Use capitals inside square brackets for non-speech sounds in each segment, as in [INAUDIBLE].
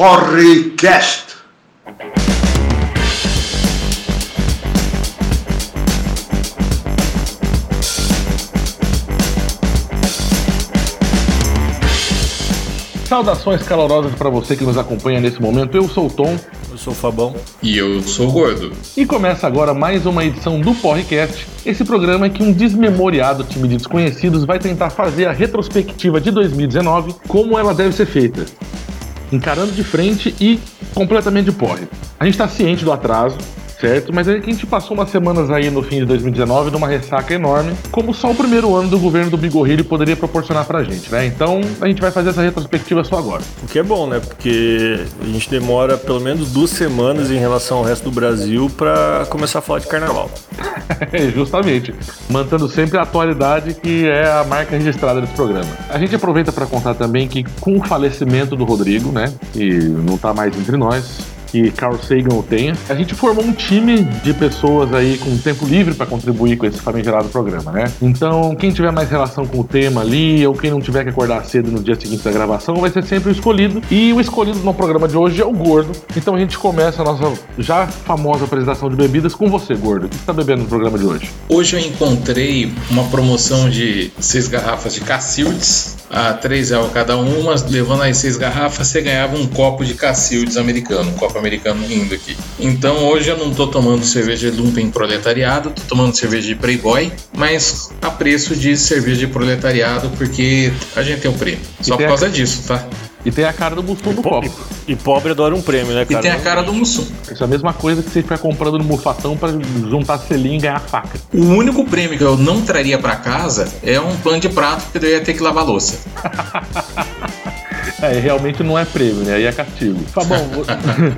Porrecast. Saudações calorosas para você que nos acompanha nesse momento. Eu sou o Tom Eu sou o Fabão. E eu sou o gordo. e começa agora mais uma edição do Porrecast. Esse programa é que um desmemoriado time de desconhecidos vai tentar fazer a retrospectiva de 2019 como ela deve ser feita. Encarando de frente e completamente de porre. A gente está ciente do atraso, certo? Mas é que a gente passou umas semanas aí no fim de 2019 numa ressaca enorme, como só o primeiro ano do governo do Bigorrilho poderia proporcionar pra gente, né? Então a gente vai fazer essa retrospectiva só agora. O que é bom, né? Porque a gente demora pelo menos duas semanas em relação ao resto do Brasil pra começar a falar de carnaval. [LAUGHS] É, justamente. Mantendo sempre a atualidade que é a marca registrada desse programa. A gente aproveita para contar também que com o falecimento do Rodrigo, né? Que não tá mais entre nós. Que Carl Sagan o tenha. A gente formou um time de pessoas aí com tempo livre para contribuir com esse famigerado programa, né? Então, quem tiver mais relação com o tema ali, ou quem não tiver que acordar cedo no dia seguinte da gravação, vai ser sempre o escolhido. E o escolhido no programa de hoje é o Gordo. Então a gente começa a nossa já famosa apresentação de bebidas com você, Gordo. O que você tá bebendo no programa de hoje? Hoje eu encontrei uma promoção de seis garrafas de Cacildes a três reais cada uma. Levando as seis garrafas, você ganhava um copo de Cacildes americano, um copo americano lindo aqui. Então hoje eu não tô tomando cerveja de Lumpen Proletariado, tô tomando cerveja de Playboy, mas a preço de cerveja de proletariado, porque a gente tem um prêmio. Só por a- causa disso, tá? E tem a cara do Mussum no copo. E pobre adora um prêmio, né, E cara? tem a cara do Mussum. Isso é a mesma coisa que você ficar comprando no mufatão pra juntar selinho e ganhar faca. O único prêmio que eu não traria pra casa é um pano de prato, porque daí eu ia ter que lavar a louça. [LAUGHS] É, realmente não é prêmio, né? Aí é castigo. Fabão, vo...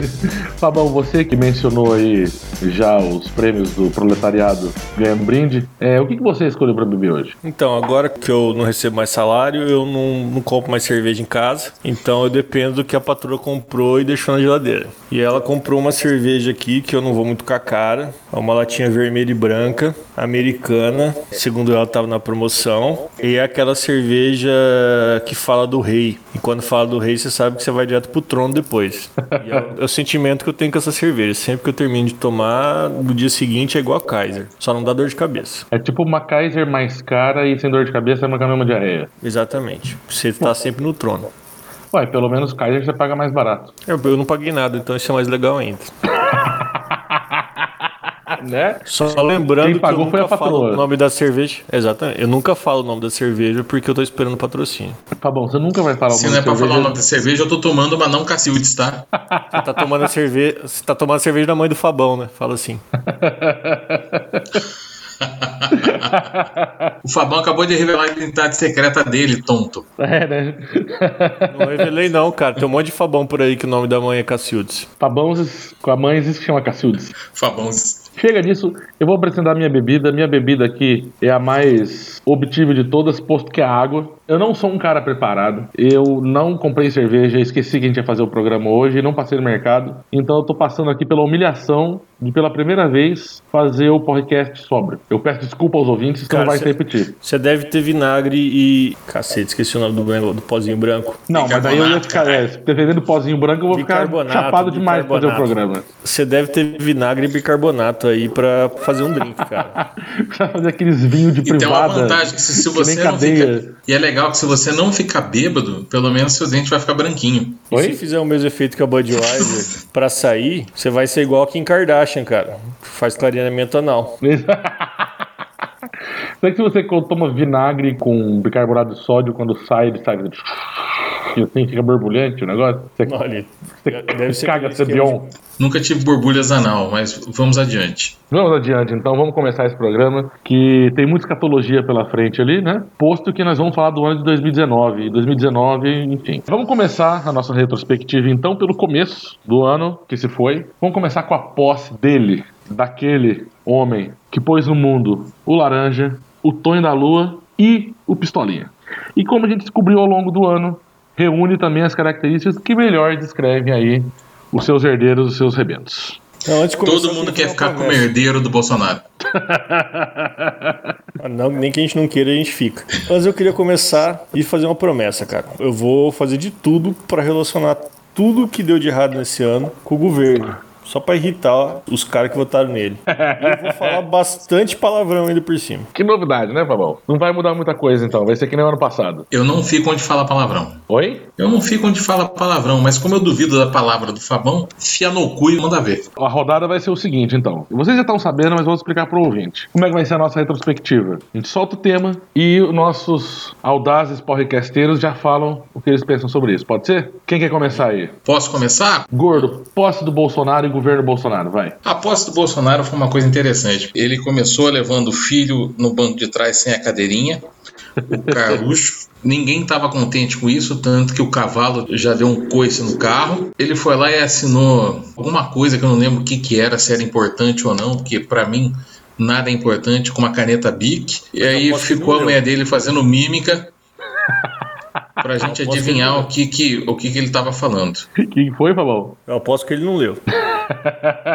[LAUGHS] Fabão, você que mencionou aí já os prêmios do proletariado ganhando brinde, é, o que, que você escolheu pra beber hoje? Então, agora que eu não recebo mais salário, eu não, não compro mais cerveja em casa. Então eu dependo do que a patroa comprou e deixou na geladeira. E ela comprou uma cerveja aqui que eu não vou muito com a cara. É uma latinha vermelha e branca, americana. Segundo ela, estava na promoção. E é aquela cerveja que fala do rei. E quando fala do rei, você sabe que você vai direto pro trono depois. E é, o- é o sentimento que eu tenho com essa cerveja. Sempre que eu termino de tomar, no dia seguinte é igual a Kaiser. Só não dá dor de cabeça. É tipo uma Kaiser mais cara e sem dor de cabeça, mas com a mesma diarreia. Exatamente. Você tá sempre no trono. Ué, pelo menos Kaiser você paga mais barato. Eu, eu não paguei nada, então isso é mais legal ainda. [LAUGHS] Né? Só lembrando Quem que pagou eu foi a nunca falo patroa. o nome da cerveja. Exatamente. Eu nunca falo o nome da cerveja porque eu tô esperando patrocínio. Fabão, você nunca vai falar o Se nome não é pra falar o nome da cerveja, eu tô tomando uma não Cacildes, tá? Você tá tomando a cerveja. Você tá tomando a cerveja da mãe do Fabão, né? Fala assim. O Fabão acabou de revelar a identidade secreta dele, tonto. É, né? Não revelei, não, cara. Tem um monte de Fabão por aí que o nome da mãe é Cacildes. Fabão com a mãe existe que chama Cacildes. Fabão. Chega disso, eu vou apresentar minha bebida. Minha bebida aqui é a mais obtível de todas, posto que é água. Eu não sou um cara preparado. Eu não comprei cerveja, esqueci que a gente ia fazer o programa hoje, não passei no mercado. Então eu tô passando aqui pela humilhação de pela primeira vez fazer o podcast sóbrio. Eu peço desculpa aos ouvintes, que não vai cê- se repetir. Você deve ter vinagre e. Cacete, esqueci o nome do, do pozinho branco. Não, mas daí eu ia ficar, é, defendendo pozinho branco, eu vou ficar chapado demais pra fazer o programa. Você deve ter vinagre e bicarbonato aí pra fazer um drink, cara. [LAUGHS] Pra fazer aqueles vinhos de E tem uma privada. vantagem que se, se você não cadeia. fica. E é legal que se você não ficar bêbado, pelo menos seu dente vai ficar branquinho. Oi? se fizer o mesmo efeito que a Budweiser [LAUGHS] pra sair, você vai ser igual a Kim Kardashian, cara. Faz clareamento anal. [LAUGHS] Será que se você toma vinagre com bicarbonato de sódio, quando sai, ele sai e assim fica borbulhante o negócio? Você, Olha, você deve ser caga esquema Nunca tive borbulhas anal, mas vamos adiante. Vamos adiante, então vamos começar esse programa que tem muita escatologia pela frente ali, né? Posto que nós vamos falar do ano de 2019, 2019, enfim. Vamos começar a nossa retrospectiva então pelo começo do ano que se foi. Vamos começar com a posse dele, daquele homem que pôs no mundo o laranja, o Tonho da Lua e o Pistolinha. E como a gente descobriu ao longo do ano, reúne também as características que melhor descrevem aí os seus herdeiros, os seus rebentos. Não, antes de começar, Todo mundo quer ficar como promessa. herdeiro do Bolsonaro. Ah, Não, nem que a gente não queira, a gente fica. Mas eu queria começar e fazer uma promessa, cara. Eu vou fazer de tudo pra relacionar tudo que deu de errado nesse ano com o governo só pra irritar os caras que votaram nele. E eu vou falar bastante palavrão ainda por cima. Que novidade, né, Fabão? Não vai mudar muita coisa então, vai ser que nem o ano passado. Eu não fico onde fala palavrão. Oi? Eu não fico onde fala palavrão, mas como eu duvido da palavra do Fabão, fia no cu e manda ver. A rodada vai ser o seguinte, então. Vocês já estão sabendo, mas vou explicar pro ouvinte. Como é que vai ser a nossa retrospectiva? A gente solta o tema e os nossos audazes porrecasteiros já falam o que eles pensam sobre isso. Pode ser? Quem quer começar aí? Posso começar? Gordo, posse do Bolsonaro e governo Bolsonaro, vai. A posse do Bolsonaro foi uma coisa interessante. Ele começou levando o filho no banco de trás sem a cadeirinha, o Carluxo. [LAUGHS] Ninguém estava contente com isso, tanto que o cavalo já deu um coice no carro. Ele foi lá e assinou alguma coisa que eu não lembro o que, que era, se era importante ou não, porque para mim nada é importante, com uma caneta Bic. E aí ficou a mulher dele fazendo mímica [LAUGHS] pra gente adivinhar o que, que, o que, que ele estava falando. Quem foi, Fabão? Eu aposto que ele não leu.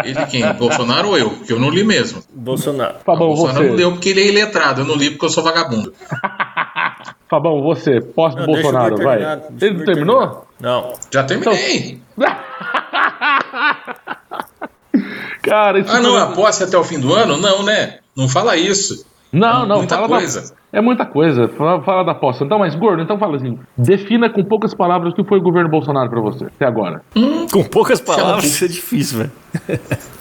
Ele quem? Bolsonaro ou eu? Porque eu não li mesmo. Bolsonaro. Fabão, o Bolsonaro você. não leu porque ele é iletrado, eu não li porque eu sou vagabundo. [LAUGHS] Fabão, você, posse do Não, deixa o Bolsonaro, Igor vai. Ele terminou? terminar. Não. Já terminei. [LAUGHS] Cara, isso Ah, não, foi- a posse até o fim do ano? Não, né? Não fala isso. Não, não, Muita fala coisa. Da... É muita coisa. Fala, fala da posse. Então, mas gordo, então fala assim. Defina com poucas palavras o que foi o governo Bolsonaro pra você até agora. Com poucas palavras, isso é difícil, velho. [LAUGHS]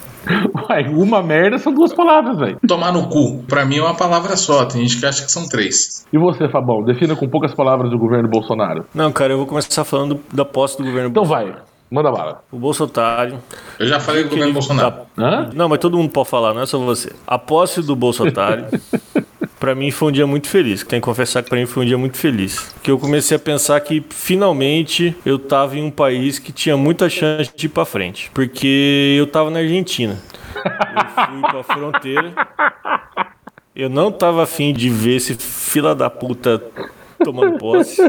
Uai, uma merda são duas palavras, velho. Tomar no cu. Pra mim é uma palavra só. Tem gente que acha que são três. E você, Fabão, defina com poucas palavras o governo Bolsonaro. Não, cara, eu vou começar falando da posse do governo Então Bolsonaro. vai, manda bala. O Bolsonaro. Eu já falei do governo Bolsonaro. Hã? Não, mas todo mundo pode falar, não é só você. A posse do Bolsonaro, [LAUGHS] pra mim foi um dia muito feliz. Tenho que confessar que pra mim foi um dia muito feliz. Que eu comecei a pensar que finalmente eu tava em um país que tinha muita chance de ir pra frente. Porque eu tava na Argentina. Eu fui pra fronteira. Eu não tava afim de ver esse fila da puta tomando posse.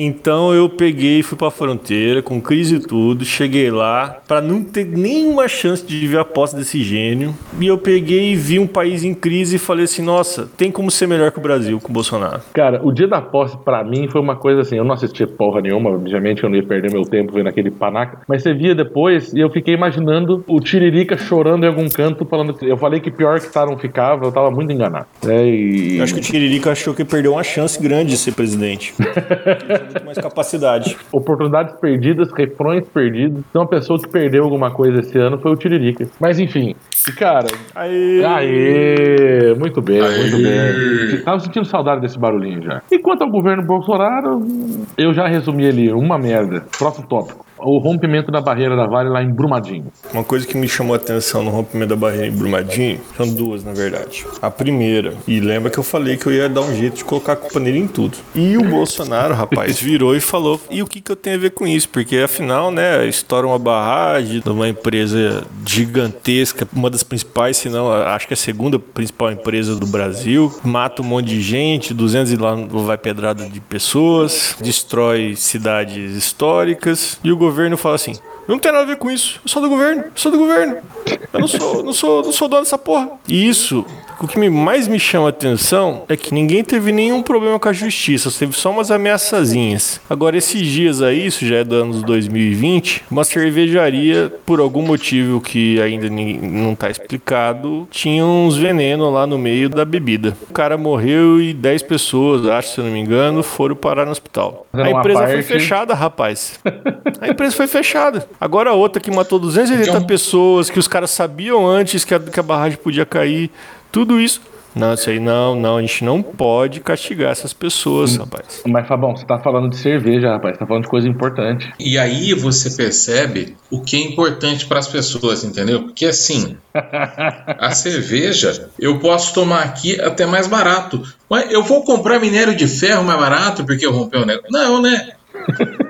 Então eu peguei e fui pra fronteira com crise e tudo, cheguei lá pra não ter nenhuma chance de ver a posse desse gênio. E eu peguei e vi um país em crise e falei assim: "Nossa, tem como ser melhor que o Brasil com o Bolsonaro". Cara, o dia da posse, pra mim, foi uma coisa assim. Eu não assisti porra nenhuma, obviamente eu não ia perder meu tempo vendo aquele panaca. Mas você via depois e eu fiquei imaginando o Tiririca chorando em algum canto, falando que. Eu falei que pior que tá não ficava, eu tava muito enganado. É, e... Eu acho que o Tiririca achou que perdeu uma chance grande de ser presidente. [LAUGHS] Muito mais capacidade. [LAUGHS] Oportunidades perdidas, refrões perdidos. Então, uma pessoa que perdeu alguma coisa esse ano foi o Tiririca. Mas enfim, e cara. Aí, Aê! Muito bem, Aê. muito bem. Tava sentindo saudade desse barulhinho já. E quanto ao governo Bolsonaro, eu já resumi ali, uma merda. Próximo tópico. O rompimento da barreira da Vale lá em Brumadinho. Uma coisa que me chamou a atenção no rompimento da barreira em Brumadinho são duas, na verdade. A primeira, e lembra que eu falei que eu ia dar um jeito de colocar a culpa nele em tudo. E o Bolsonaro, rapaz, [LAUGHS] virou e falou: e o que, que eu tenho a ver com isso? Porque afinal, né, estoura uma barragem de uma empresa gigantesca, uma das principais, se não, acho que é a segunda principal empresa do Brasil, mata um monte de gente, 200 e lá vai pedrada de pessoas, destrói cidades históricas, e o governo fala assim: não tem nada a ver com isso. Eu sou do governo, eu sou do governo. Eu não sou, não sou, não sou dono dessa porra. E isso, o que me- mais me chama a atenção é que ninguém teve nenhum problema com a justiça, teve só umas ameaçazinhas. Agora, esses dias aí, isso já é do ano 2020, uma cervejaria, por algum motivo que ainda não tá explicado, tinha uns venenos lá no meio da bebida. O cara morreu e 10 pessoas, acho, se eu não me engano, foram parar no hospital. A empresa foi fechada, rapaz. A empresa foi fechada. Agora a outra que matou 280 Então- pessoas, que os caras sabiam antes que a, que a barragem podia cair. Tudo isso. Não, isso aí não, não. A gente não pode castigar essas pessoas, rapaz. Mas, Fabão, você tá falando de cerveja, rapaz. Você tá falando de coisa importante. E aí você percebe o que é importante para as pessoas, entendeu? Porque assim, [LAUGHS] a cerveja eu posso tomar aqui até mais barato. Mas eu vou comprar minério de ferro mais barato porque eu rompei o negócio. Não, né? [LAUGHS]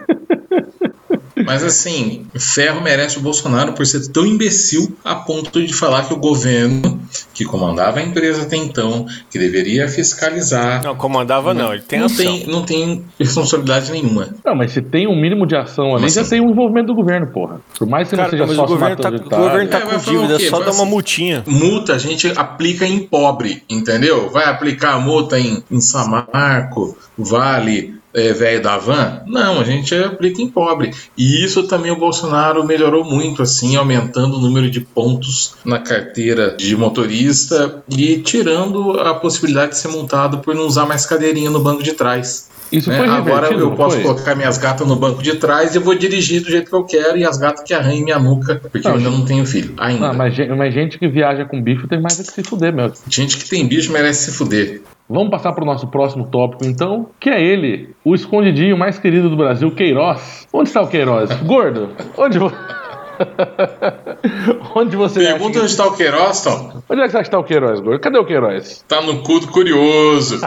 Mas assim, ferro merece o Bolsonaro por ser tão imbecil a ponto de falar que o governo que comandava a empresa até então, que deveria fiscalizar. Não, comandava não, ele tem não ação. Tem, não tem responsabilidade nenhuma. Não, mas se tem um mínimo de ação ali, Como já assim? tem um envolvimento do governo, porra. Por mais que Cara, não seja mas o governo tá, o governo tá É, com dívida, só dar uma assim- multinha. Multa a gente aplica em pobre, entendeu? Vai aplicar a multa em, em Samarco, Vale, é, Velho da Van? Não, a gente aplica em pobre. E isso também o Bolsonaro melhorou muito, assim, aumentando o número de pontos na carteira de motorista e tirando a possibilidade de ser multado por não usar mais cadeirinha no banco de trás. Isso né? foi Agora eu posso foi? colocar minhas gatas no banco de trás e vou dirigir do jeito que eu quero e as gatas que arranhem minha nuca, porque Não, eu ainda não tenho filho. Ainda. Não, mas, mas gente que viaja com bicho tem mais é que se fuder mesmo. Gente que tem bicho merece se fuder. Vamos passar para o nosso próximo tópico, então, que é ele, o escondidinho mais querido do Brasil, Queiroz. Onde está o Queiroz? [LAUGHS] Gordo, onde, vo... [LAUGHS] onde você acha Pergunta que... onde está o Queiroz, Tom. Onde é que você acha que está o Queiroz, Gordo? Cadê o Queiroz? Tá no cu do curioso. [LAUGHS]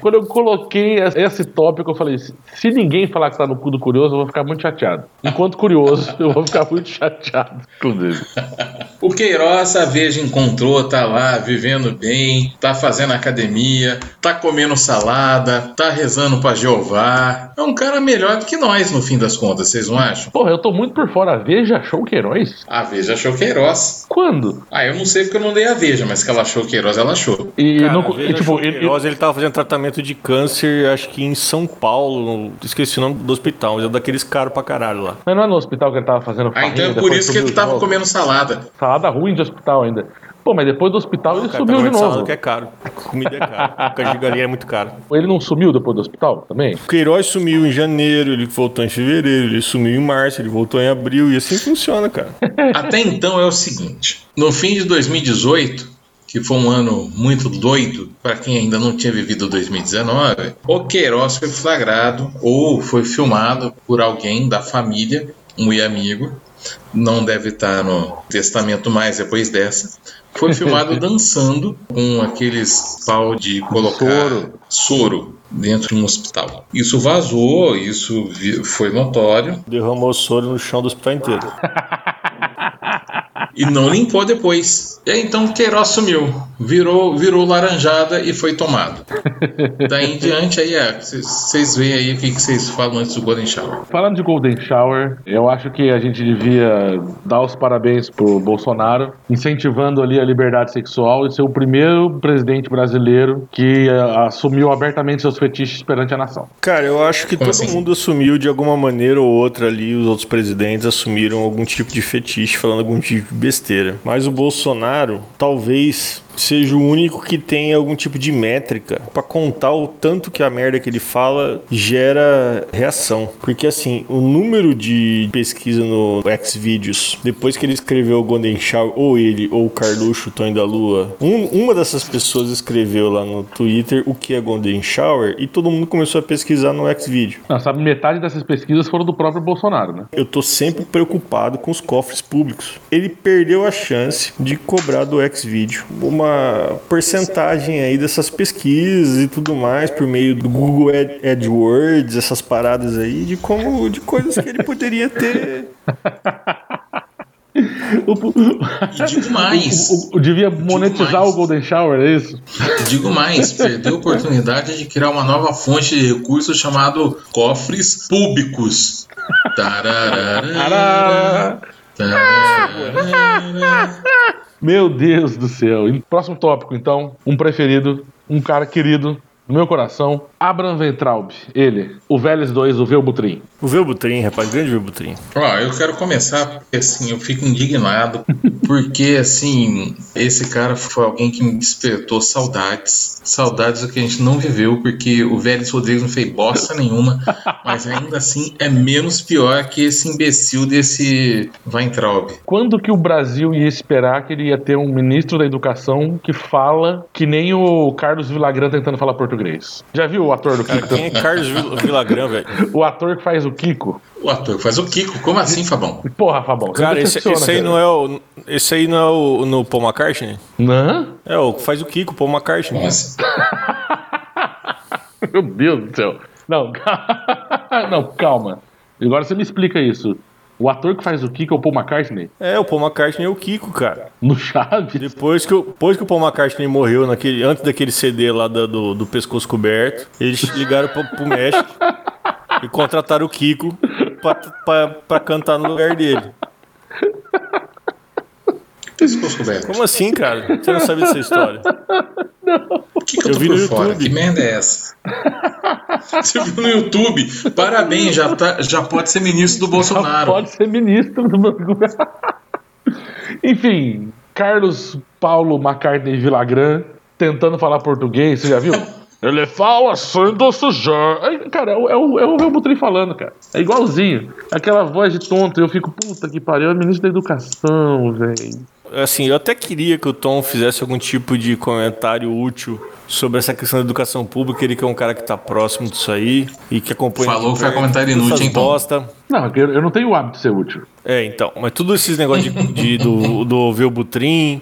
Quando eu coloquei esse tópico, eu falei: se se ninguém falar que está no cu do curioso, eu vou ficar muito chateado. Enquanto curioso, eu vou ficar muito chateado, inclusive. [LAUGHS] O Queiroz, a Veja encontrou, tá lá vivendo bem, tá fazendo academia, tá comendo salada, tá rezando pra Jeová. É um cara melhor do que nós, no fim das contas, vocês não acham? Porra, eu tô muito por fora. A Veja achou o Queiroz? A Veja achou Queiroz. Quando? Ah, eu não sei porque eu não dei a Veja, mas que ela achou Queiroz, ela achou. E, Cara, não, veja, e, tipo, o ele- Queiroz, ele tava fazendo tratamento de câncer, acho que em São Paulo, esqueci o nome do hospital, mas é daqueles caros pra caralho lá. mas não é no hospital que ele tava fazendo Ah, então é por isso que ele de tava novo? comendo salada. Salada ruim de hospital ainda. Pô, mas depois do hospital ele Cara, subiu de tamanho salada novo. que é caro. Comida é caro. [LAUGHS] Caixa de galinha é muito caro. Ele não sumiu depois do hospital também? O Queiroz sumiu em janeiro, ele voltou em fevereiro, ele sumiu em março, ele voltou em abril, e assim funciona, cara. Até então é o seguinte: no fim de 2018, que foi um ano muito doido para quem ainda não tinha vivido 2019, o Queiroz foi flagrado ou foi filmado por alguém da família, um amigo, não deve estar no testamento mais depois dessa. Foi filmado [LAUGHS] dançando com aqueles pau de colocar Soro. soro dentro de um hospital. Isso vazou, isso vi- foi notório. Derramou soro no chão do hospital inteiro. [LAUGHS] e não limpou depois. E aí então Queiroz sumiu, virou, virou laranjada e foi tomado. Daí em diante aí é, vocês veem aí o que que vocês falam antes do Golden Shower. Falando de Golden Shower, eu acho que a gente devia dar os parabéns pro Bolsonaro, incentivando ali a liberdade sexual e ser o primeiro presidente brasileiro que eh, assumiu abertamente seus fetiches perante a nação. Cara, eu acho que Como todo assim? mundo assumiu de alguma maneira ou outra ali, os outros presidentes assumiram algum tipo de fetiche, falando algum tipo de besteira. Mas o Bolsonaro, talvez seja o único que tem algum tipo de métrica pra contar o tanto que a merda que ele fala gera reação. Porque assim, o número de pesquisa no Xvideos, depois que ele escreveu o Golden Shower, ou ele, ou o Carluxo, Tonho da Lua, um- uma dessas pessoas escreveu lá no Twitter o que é Golden Shower e todo mundo começou a pesquisar no Xvideo. Não, sabe, metade dessas pesquisas foram do próprio Bolsonaro, né? Eu tô sempre preocupado com os cofres públicos. Ele perdeu a chance de cobrar do Xvideo uma porcentagem aí dessas pesquisas e tudo mais por meio do Google Ad- AdWords, essas paradas aí de como de coisas que ele poderia ter. E digo mais, [LAUGHS] O, o- devia monetizar mais. o Golden Shower, é isso? digo mais, perdeu a oportunidade de criar uma nova fonte de recursos chamado cofres públicos. Tararara, tararara. Meu Deus do céu. E Próximo tópico, então. Um preferido, um cara querido no meu coração. Abraham Ventraub. Ele. O Vélez 2, o Velbutrim. O Velbutrim, rapaz, grande Velbutrim. Ó, eu quero começar porque assim, eu fico indignado [LAUGHS] porque assim, esse cara foi alguém que me despertou saudades, saudades do que a gente não viveu, porque o Vélez Rodrigues não fez bosta nenhuma, [LAUGHS] mas ainda assim é menos pior que esse imbecil desse Weintraub. Quando que o Brasil ia esperar que ele ia ter um ministro da educação que fala que nem o Carlos Villagrán tentando falar português? Já viu o ator do Cara, Kiko? quem é Carlos Vil- Villagrán, velho? O ator que faz o Kiko? O ator faz o Kiko, como assim, Fabão? Porra, Fabão. Cara, esse, esse aí cara. não é o. Esse aí não é o no Paul McCartney? Não? É, o que faz o Kiko, Paul McCartney. Como assim? [LAUGHS] Meu Deus do céu. Não, [LAUGHS] não, calma. Agora você me explica isso. O ator que faz o Kiko é o Paul McCartney? É, o Paul McCartney é o Kiko, cara. No Chaves? Depois que, o, depois que o Paul McCartney morreu, naquele, antes daquele CD lá da- do, do pescoço coberto, eles ligaram pro, pro México [LAUGHS] e contrataram o Kiko pra, pra, pra cantar no lugar dele. Como assim, cara? Você não sabia dessa história? Por que, que eu Eu tô vi por no fora? YouTube. Que merda é essa? Você viu no YouTube? Parabéns, já, tá- já pode ser ministro do Bolsonaro. Pode ser ministro do banco. Enfim, Carlos Paulo McCartney Villagrán tentando falar português, você já viu? Ele fala assim do sujeito. Aí, Cara, é o, é o, é o meu Butri falando, cara. É igualzinho. Aquela voz de tonto. Eu fico, puta que pariu, é ministro da educação, velho. Assim, eu até queria que o Tom fizesse algum tipo de comentário útil sobre essa questão da educação pública. Ele que é um cara que tá próximo disso aí e que acompanha. Falou que foi comentário inútil, hein, Tom? bosta. Não, é eu, eu não tenho o hábito de ser útil. É, então. Mas tudo esses negócios de, de- do, do Velbutrim,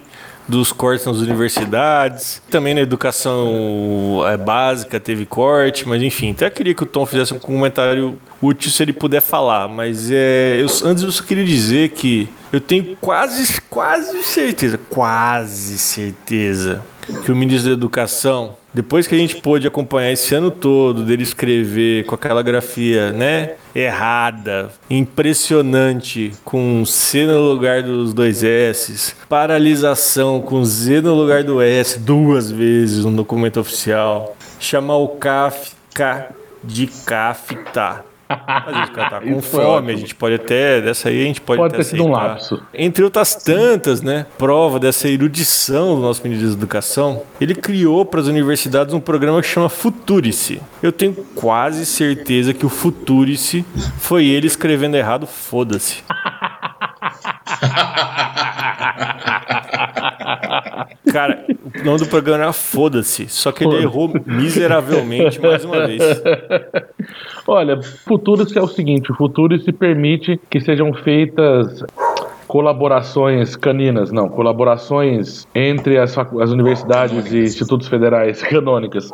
dos cortes nas universidades, também na educação é, básica teve corte, mas enfim. Até queria que o Tom fizesse um comentário útil se ele puder falar, mas é, eu, antes eu só queria dizer que eu tenho quase, quase certeza, quase certeza que o ministro da Educação, depois que a gente pôde acompanhar esse ano todo dele escrever com aquela grafia, né, errada, impressionante, com C no lugar dos dois S, paralisação com Z no lugar do S duas vezes no documento oficial, chamar o CAFTA de CAFTA. Vezes o cara tá [LAUGHS] com Isso fome, a gente pode até, dessa aí a gente pode, Pode até ter sido um lapso. Entre outras tantas, né, prova dessa erudição do nosso ministro da Educação, ele criou para as universidades um programa que chama Futurice. Eu tenho quase certeza que o Futurice foi ele escrevendo errado, foda-se. [LAUGHS] Cara, o nome do programa era Foda-se, só que ele errou miseravelmente mais uma vez. Olha, Futuros é o seguinte: o Futuros se permite que sejam feitas colaborações caninas, não, colaborações entre as, as universidades e institutos federais [LAUGHS] canônicas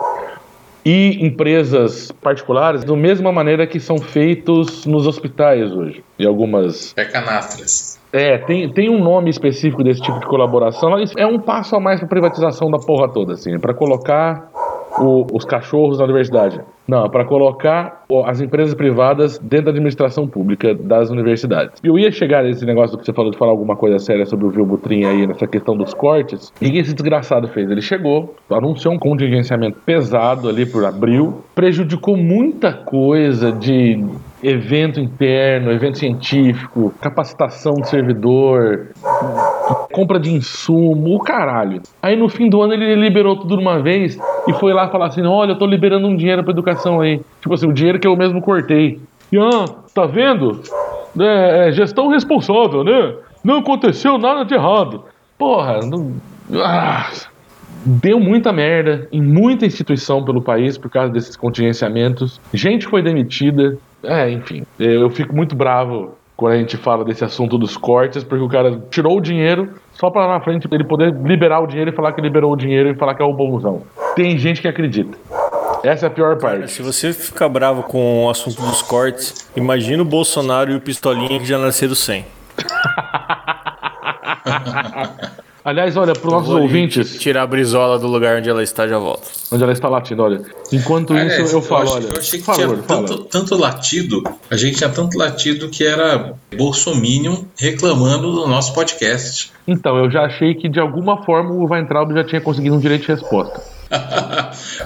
e empresas particulares, da mesma maneira que são feitos nos hospitais hoje. E algumas É canastras. é, tem, tem um nome específico desse tipo de colaboração. mas É um passo a mais para privatização da porra toda, assim, para colocar o- os cachorros na universidade. Não, para colocar as empresas privadas dentro da administração pública das universidades. Eu ia chegar nesse negócio que você falou de falar alguma coisa séria sobre o Vilbutrim aí, nessa questão dos cortes. E o que esse desgraçado fez? Ele chegou, anunciou um contingenciamento pesado ali por abril, prejudicou muita coisa de evento interno, evento científico, capacitação de servidor, compra de insumo, o caralho. Aí no fim do ano ele liberou tudo de uma vez e foi lá falar assim: olha, eu tô liberando um dinheiro pra educação aí. Tipo assim, o dinheiro que eu mesmo cortei. E ah, tá vendo? É, é gestão responsável, né? Não aconteceu nada de errado. Porra, não. Ah, deu muita merda em muita instituição pelo país por causa desses contingenciamentos. Gente foi demitida. É, enfim, eu fico muito bravo quando a gente fala desse assunto dos cortes, porque o cara tirou o dinheiro só pra lá na frente ele poder liberar o dinheiro e falar que liberou o dinheiro e falar que é o bonzão. Tem gente que acredita. Essa é a pior parte. Se você ficar bravo com o assunto dos cortes, imagina o Bolsonaro e o Pistolinha que já nasceram sem. [LAUGHS] Aliás, olha, para os nossos ouvintes, Tirar a brisola do lugar onde ela está, já volto. Onde ela está latindo, olha. Enquanto Aliás, isso, eu falo, acho- olha. eu achei que favor, tinha fala. tanto, tanto latido, a gente tinha tanto latido que era Bolsominion reclamando do nosso podcast. Então, eu já achei que de alguma forma o Weintraub já tinha conseguido um direito de resposta. [LAUGHS]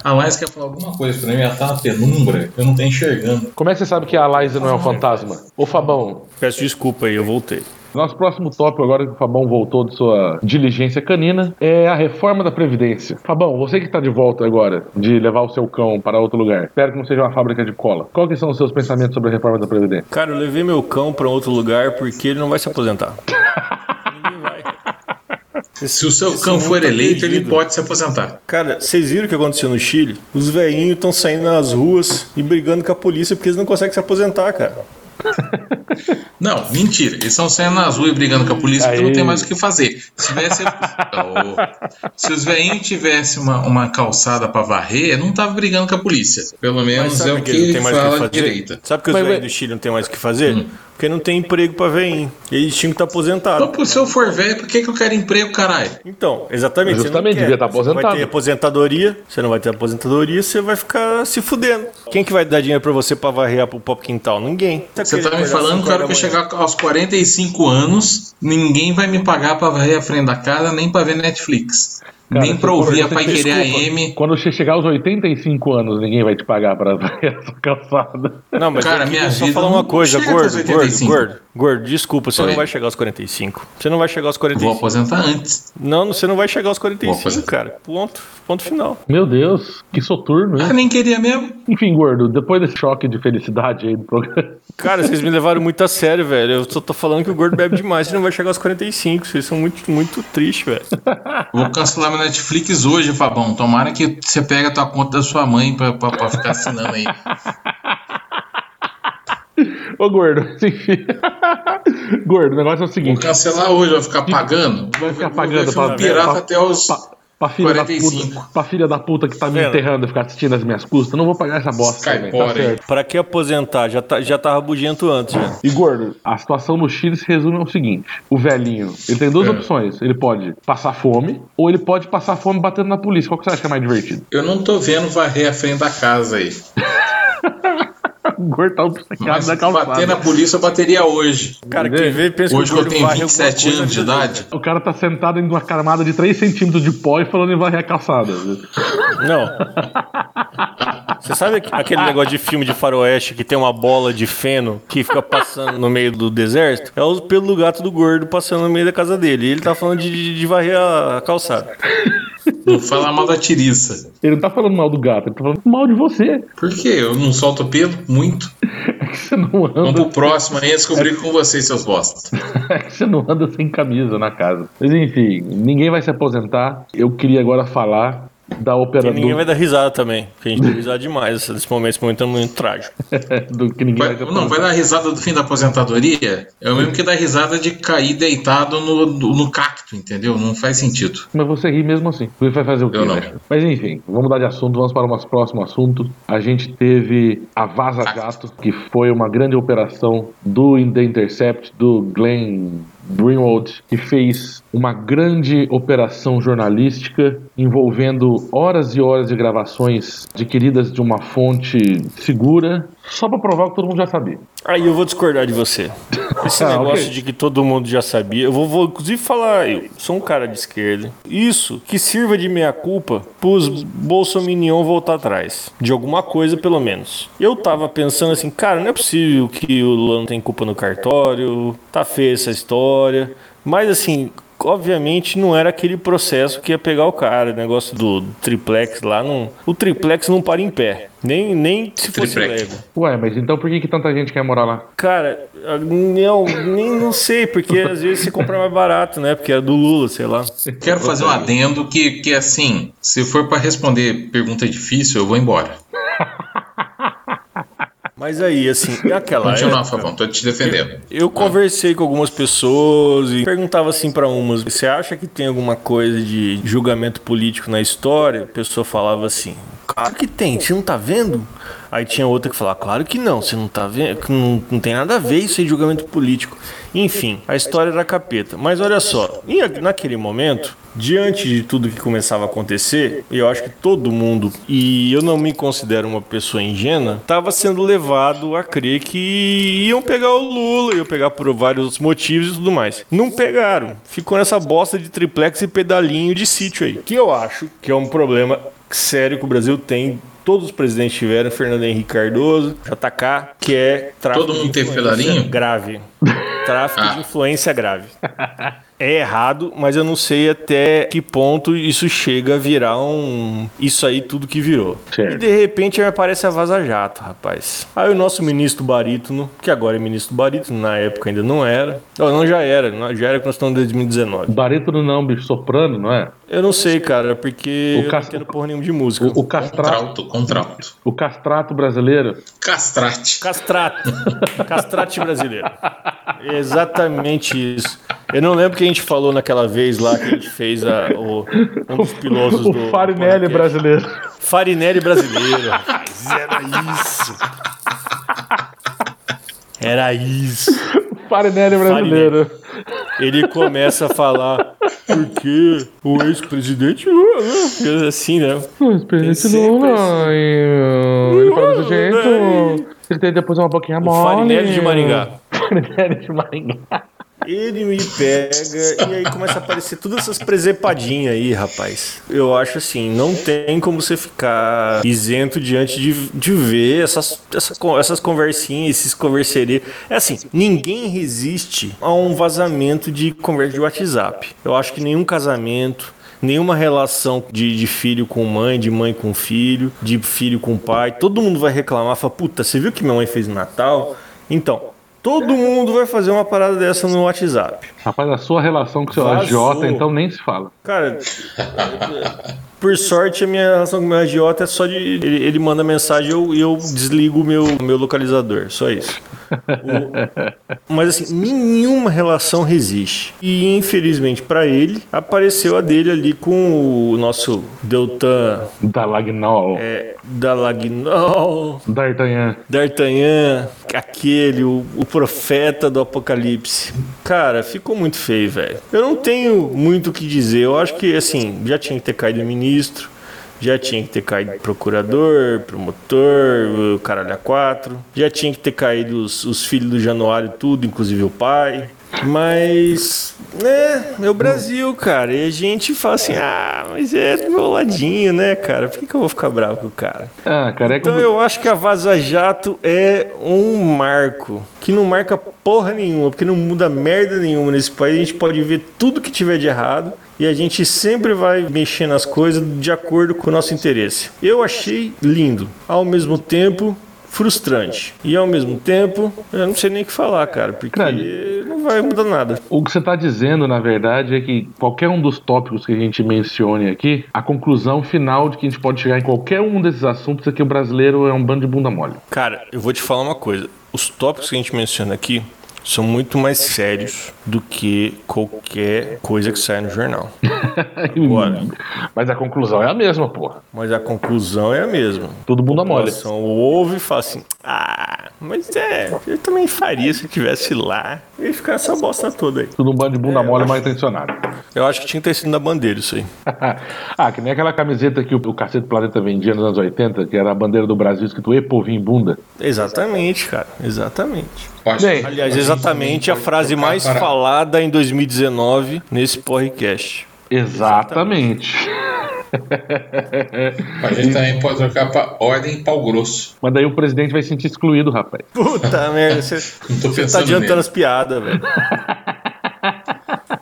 a Laís quer falar alguma coisa pra mim, ela tá na penumbra, eu não tô enxergando. Como é que você sabe que a Liza não é um fantasma? Ô Fabão, Peço desculpa aí, eu voltei. Nosso próximo tópico, agora que o Fabão voltou de sua diligência canina, é a reforma da Previdência. Fabão, você que tá de volta agora, de levar o seu cão para outro lugar, espero que não seja uma fábrica de cola. Qual que são os seus pensamentos sobre a reforma da Previdência? Cara, eu levei meu cão pra outro lugar porque ele não vai se aposentar. [LAUGHS] Se o seu cão for eleito, ele pode se aposentar. Cara, vocês viram o que aconteceu no Chile? Os velhinhos estão saindo nas ruas e brigando com a polícia porque eles não conseguem se aposentar, cara. [LAUGHS] Não, mentira. Eles estão saindo nas ruas e brigando com a polícia porque não tem mais o que fazer. Se, tivesse, [LAUGHS] se os velhinhos tivessem uma, uma calçada pra varrer, não tava brigando com a polícia. Pelo menos é o que o fala direita. Sabe que os Mas, velhos do Chile não tem mais o que fazer? Porque não tem emprego pra veinho. Eles tinham que estar aposentados. Então, se eu for velho, por que, que eu quero emprego, caralho? Então, exatamente. você não Justamente, devia estar Você não aposentado. vai ter aposentadoria, você não vai ter aposentadoria, você vai ficar se fudendo. Quem que vai dar dinheiro pra você pra varrer pro pop quintal? Ninguém. Você tá me falando que a hora que eu chegar aos 45 anos, ninguém vai me pagar pra varrer a frente da casa, nem pra ver Netflix. Cara, nem pra ouvir a Pai Querer AM. Quando você chegar aos 85 aanos, ninguém vai te pagar pra varrer a sua calçada. Não, mas Cara, minha só vida falar uma coisa, gordo, gordo, 85. gordo, gordo, desculpa, você Oi. não vai chegar aos 45. Você não vai chegar aos Vou 45. aposentar antes. Não, você não vai chegar aos Vou 45, aposentar. cara. Ponto, ponto final. Meu Deus, que soturno, Eu hein? nem queria mesmo. Enfim, gordo, depois desse choque de felicidade aí do programa. Cara, vocês me levaram muito a sério, velho. Eu só tô falando que o gordo bebe demais, você não vai chegar aos 45. Vocês são muito, muito tristes, velho. Vou cancelar meu Netflix hoje, Fabão. Tomara que você pegue a tua conta da sua mãe pra, pra, pra ficar assinando aí. Ô, gordo, enfim. gordo, o negócio é o Vou seguinte: cancelar hoje, vai ficar pagando. vai ficar Vou pagando filme pra, pirata até os. Pra filha da 45. puta, pra filha da puta que tá me enterrando e ficar assistindo as minhas custas. Não vou pagar essa bosta. Cai tá fora aí. certo. Pra que aposentar? Já, tá, já tava bugento antes, já. E gordo, a situação no Chile se resume ao seguinte: o velhinho, ele tem duas É. opções. Ele pode passar fome, ou ele pode passar fome batendo na polícia. Qual que você acha que é mais divertido? Eu não tô vendo varrer a frente da casa aí. [LAUGHS] [LAUGHS] O tá obcecado Mas da bater calçada. na polícia eu bateria hoje. Cara, quem vê pensa Hoje que o eu tenho varre alguma 27 coisa anos de idade. O cara tá sentado em uma camada de 3 centímetros de pó e falando em varrer a calçada. Não. Você sabe aqu- aquele negócio de filme de faroeste que tem uma bola de feno que fica passando no meio do deserto? É o pelo do gato do gordo passando no meio da casa dele. E ele tá falando de- de varrer a calçada. Não fala mal da tiriça. Ele não tá falando mal do gato, ele tá falando mal de você. Por quê? Eu não solto pelo? Muito. [LAUGHS] É que você não Vamos anda, pro próximo aí, descobrir com vocês, seus bosta. [LAUGHS] é que você não anda sem camisa na casa. Mas enfim, ninguém vai se aposentar. Eu queria agora falar da E operadora ninguém vai dar risada também. Porque a gente deu risada demais nesse momento. Esse momento é muito trágico. [LAUGHS] do que ninguém Vai- vai não, vai dar risada do fim da aposentadoria? É o mesmo que dar risada de cair deitado no, no, no cacto, entendeu? Não faz sentido. Mas você ri mesmo assim. Você vai fazer o quê, Eu não. né? Mas enfim, vamos mudar de assunto, vamos para o nosso próximo assunto. A gente teve a Vaza Jato, que foi uma grande operação do The Intercept, do Glenn Greenwald, que fez uma grande operação jornalística envolvendo horas e horas de gravações adquiridas de uma fonte segura, só para provar que todo mundo já sabia. Aí eu vou discordar de você. [LAUGHS] Esse Ah, negócio ok. de que todo mundo já sabia. Eu vou, vou inclusive falar, eu sou um cara de esquerda. Isso que sirva de meia-culpa pros bolsominion voltar atrás. De alguma coisa, pelo menos. Eu tava pensando assim, cara, não é possível que o Lula não tem culpa no cartório. Tá feia essa história. Mas assim. Obviamente não era aquele processo que ia pegar o cara, o negócio do triplex lá. Não, o triplex não para em pé. Nem, nem se fosse Triplex. Lego. Ué, mas então por que, que tanta gente quer morar lá? Cara, não, nem não sei, porque às vezes você compra mais barato, né? Porque é do Lula, sei lá. Quero fazer um adendo que, que assim, se for pra responder pergunta difícil, eu vou embora. [LAUGHS] Mas aí, assim, naquela Continua, época, Fabão, tô te defendendo. eu conversei com algumas pessoas e perguntava assim pra umas: você acha que tem alguma coisa de julgamento político na história? A pessoa falava assim: claro que tem, você não tá vendo? Aí tinha outra que falava: claro que não, você não tá vendo, não, não tem nada a ver isso aí de julgamento político. Enfim, a história era capeta. Mas olha só, naquele momento, diante de tudo que começava a acontecer, eu acho que todo mundo, e eu não me considero uma pessoa ingênua, estava sendo levado a crer que iam pegar o Lula, iam pegar por vários motivos e tudo mais. Não pegaram. Ficou nessa bosta de triplex e pedalinho de sítio aí. Que eu acho que é um problema sério que o Brasil tem. Todos os presidentes tiveram, Fernando Henrique Cardoso, JK, que é tráfico Todo mundo de teve [LAUGHS] influência grave. Tráfico Ah. de influência grave. É errado, mas eu não sei até que ponto isso chega a virar um. Isso aí tudo que virou. Certo. E de repente aparece a Vaza Jato, rapaz. Aí o nosso ministro Barítono, que agora é ministro Barítono, na época ainda não era. Não, não já era, já era que nós estamos em 2019. Barítono não, bicho, soprano, não é? Eu não sei, cara, porque O eu cas- não entendo porra nenhuma de música. O, o castrato, Contralto, contralto. o castrato brasileiro. Castrate. Castrato. [LAUGHS] Castrate brasileiro. Exatamente isso. Eu não lembro o que a gente falou naquela vez lá que a gente fez a, o, um dos pilotos do. O Farinelli do podcast. brasileiro. Farinelli brasileiro, rapaz. Era isso. Era isso. Farinelli brasileiro. Ele começa a falar porque o ex-presidente Lula, né? assim, né? O ex-presidente Lula, ele fala Lula, jeito. Ele tem depois uma boquinha O mole. Farinelli de Maringá. De Maringá. Ele me pega e aí começa a aparecer todas essas presepadinhas aí, rapaz. Eu acho assim, não tem como você ficar isento diante de, de ver essas, essas, essas conversinhas, esses converserias. É assim, ninguém resiste a um vazamento de conversa de WhatsApp. Eu acho que nenhum casamento, nenhuma relação de, de filho com mãe, de mãe com filho, de filho com pai, todo mundo vai reclamar, fala, puta, você viu o que minha mãe fez no Natal? Então, todo mundo vai fazer uma parada dessa no WhatsApp. Rapaz, a sua relação com o seu Vazou. agiota, então nem se fala. Cara, [LAUGHS] por sorte a minha relação com o meu agiota é só de. Ele, ele manda mensagem e eu, eu desligo o meu, meu localizador, só isso. O- mas assim, nenhuma relação resiste. E infelizmente pra ele, apareceu a dele ali com o nosso Deltan Dalagnol, é, Dalagnol, D'Artagnan. D'Artagnan, aquele, o, o profeta do apocalipse. Cara, ficou muito feio, velho. Eu não tenho muito o que dizer. Eu acho que, assim, já tinha que ter caído o ministro, já tinha que ter caído procurador, promotor, o caralho a quatro. Já tinha que ter caído os, os filhos do Januário, tudo, inclusive o pai. Mas, né, é o Brasil, cara. E a gente fala assim, ah, mas é do meu ladinho, né, cara? Por que, que eu vou ficar bravo com o cara? Ah, cara, é Então como... eu acho que a Vaza Jato é um marco que não marca porra nenhuma, porque não muda merda nenhuma nesse país. A gente pode ver tudo que tiver de errado e a gente sempre vai mexer nas coisas de acordo com o nosso interesse. Eu achei lindo, ao mesmo tempo frustrante e ao mesmo tempo eu não sei nem o que falar, cara, porque não vai mudar nada. O que você está dizendo, na verdade, é que qualquer um dos tópicos que a gente mencione aqui, a conclusão final de que a gente pode chegar em qualquer um desses assuntos é que o brasileiro é um bando de bunda mole. Cara, eu vou te falar uma coisa. Os tópicos que a gente menciona aqui são muito mais sérios do que qualquer coisa que sai no jornal. [LAUGHS] Bora. Mas a conclusão é a mesma, porra. Mas a conclusão é a mesma. Tudo bunda A mole. população ouve e fala assim: Ah, mas é, eu também faria se eu estivesse lá. Eu ia ficar essa bosta toda aí. Tudo um bando de bunda É, eu mole acho- mal intencionado. Eu acho que tinha que ter sido na bandeira isso aí. [LAUGHS] ah, que nem aquela camiseta que o, o Cacete Planeta vendia nos anos 80, que era a bandeira do Brasil escrito E povinho bunda. Exatamente, cara. Exatamente. Bem, Aliás, exatamente a frase mais para- falada em 2019 nesse podcast. Exatamente. [LAUGHS] A gente também pode trocar para ordem e pau grosso. Mas daí o presidente vai se sentir excluído, rapaz. Puta [LAUGHS] merda, você, Não tô você tá adiantando nele. as piadas, velho.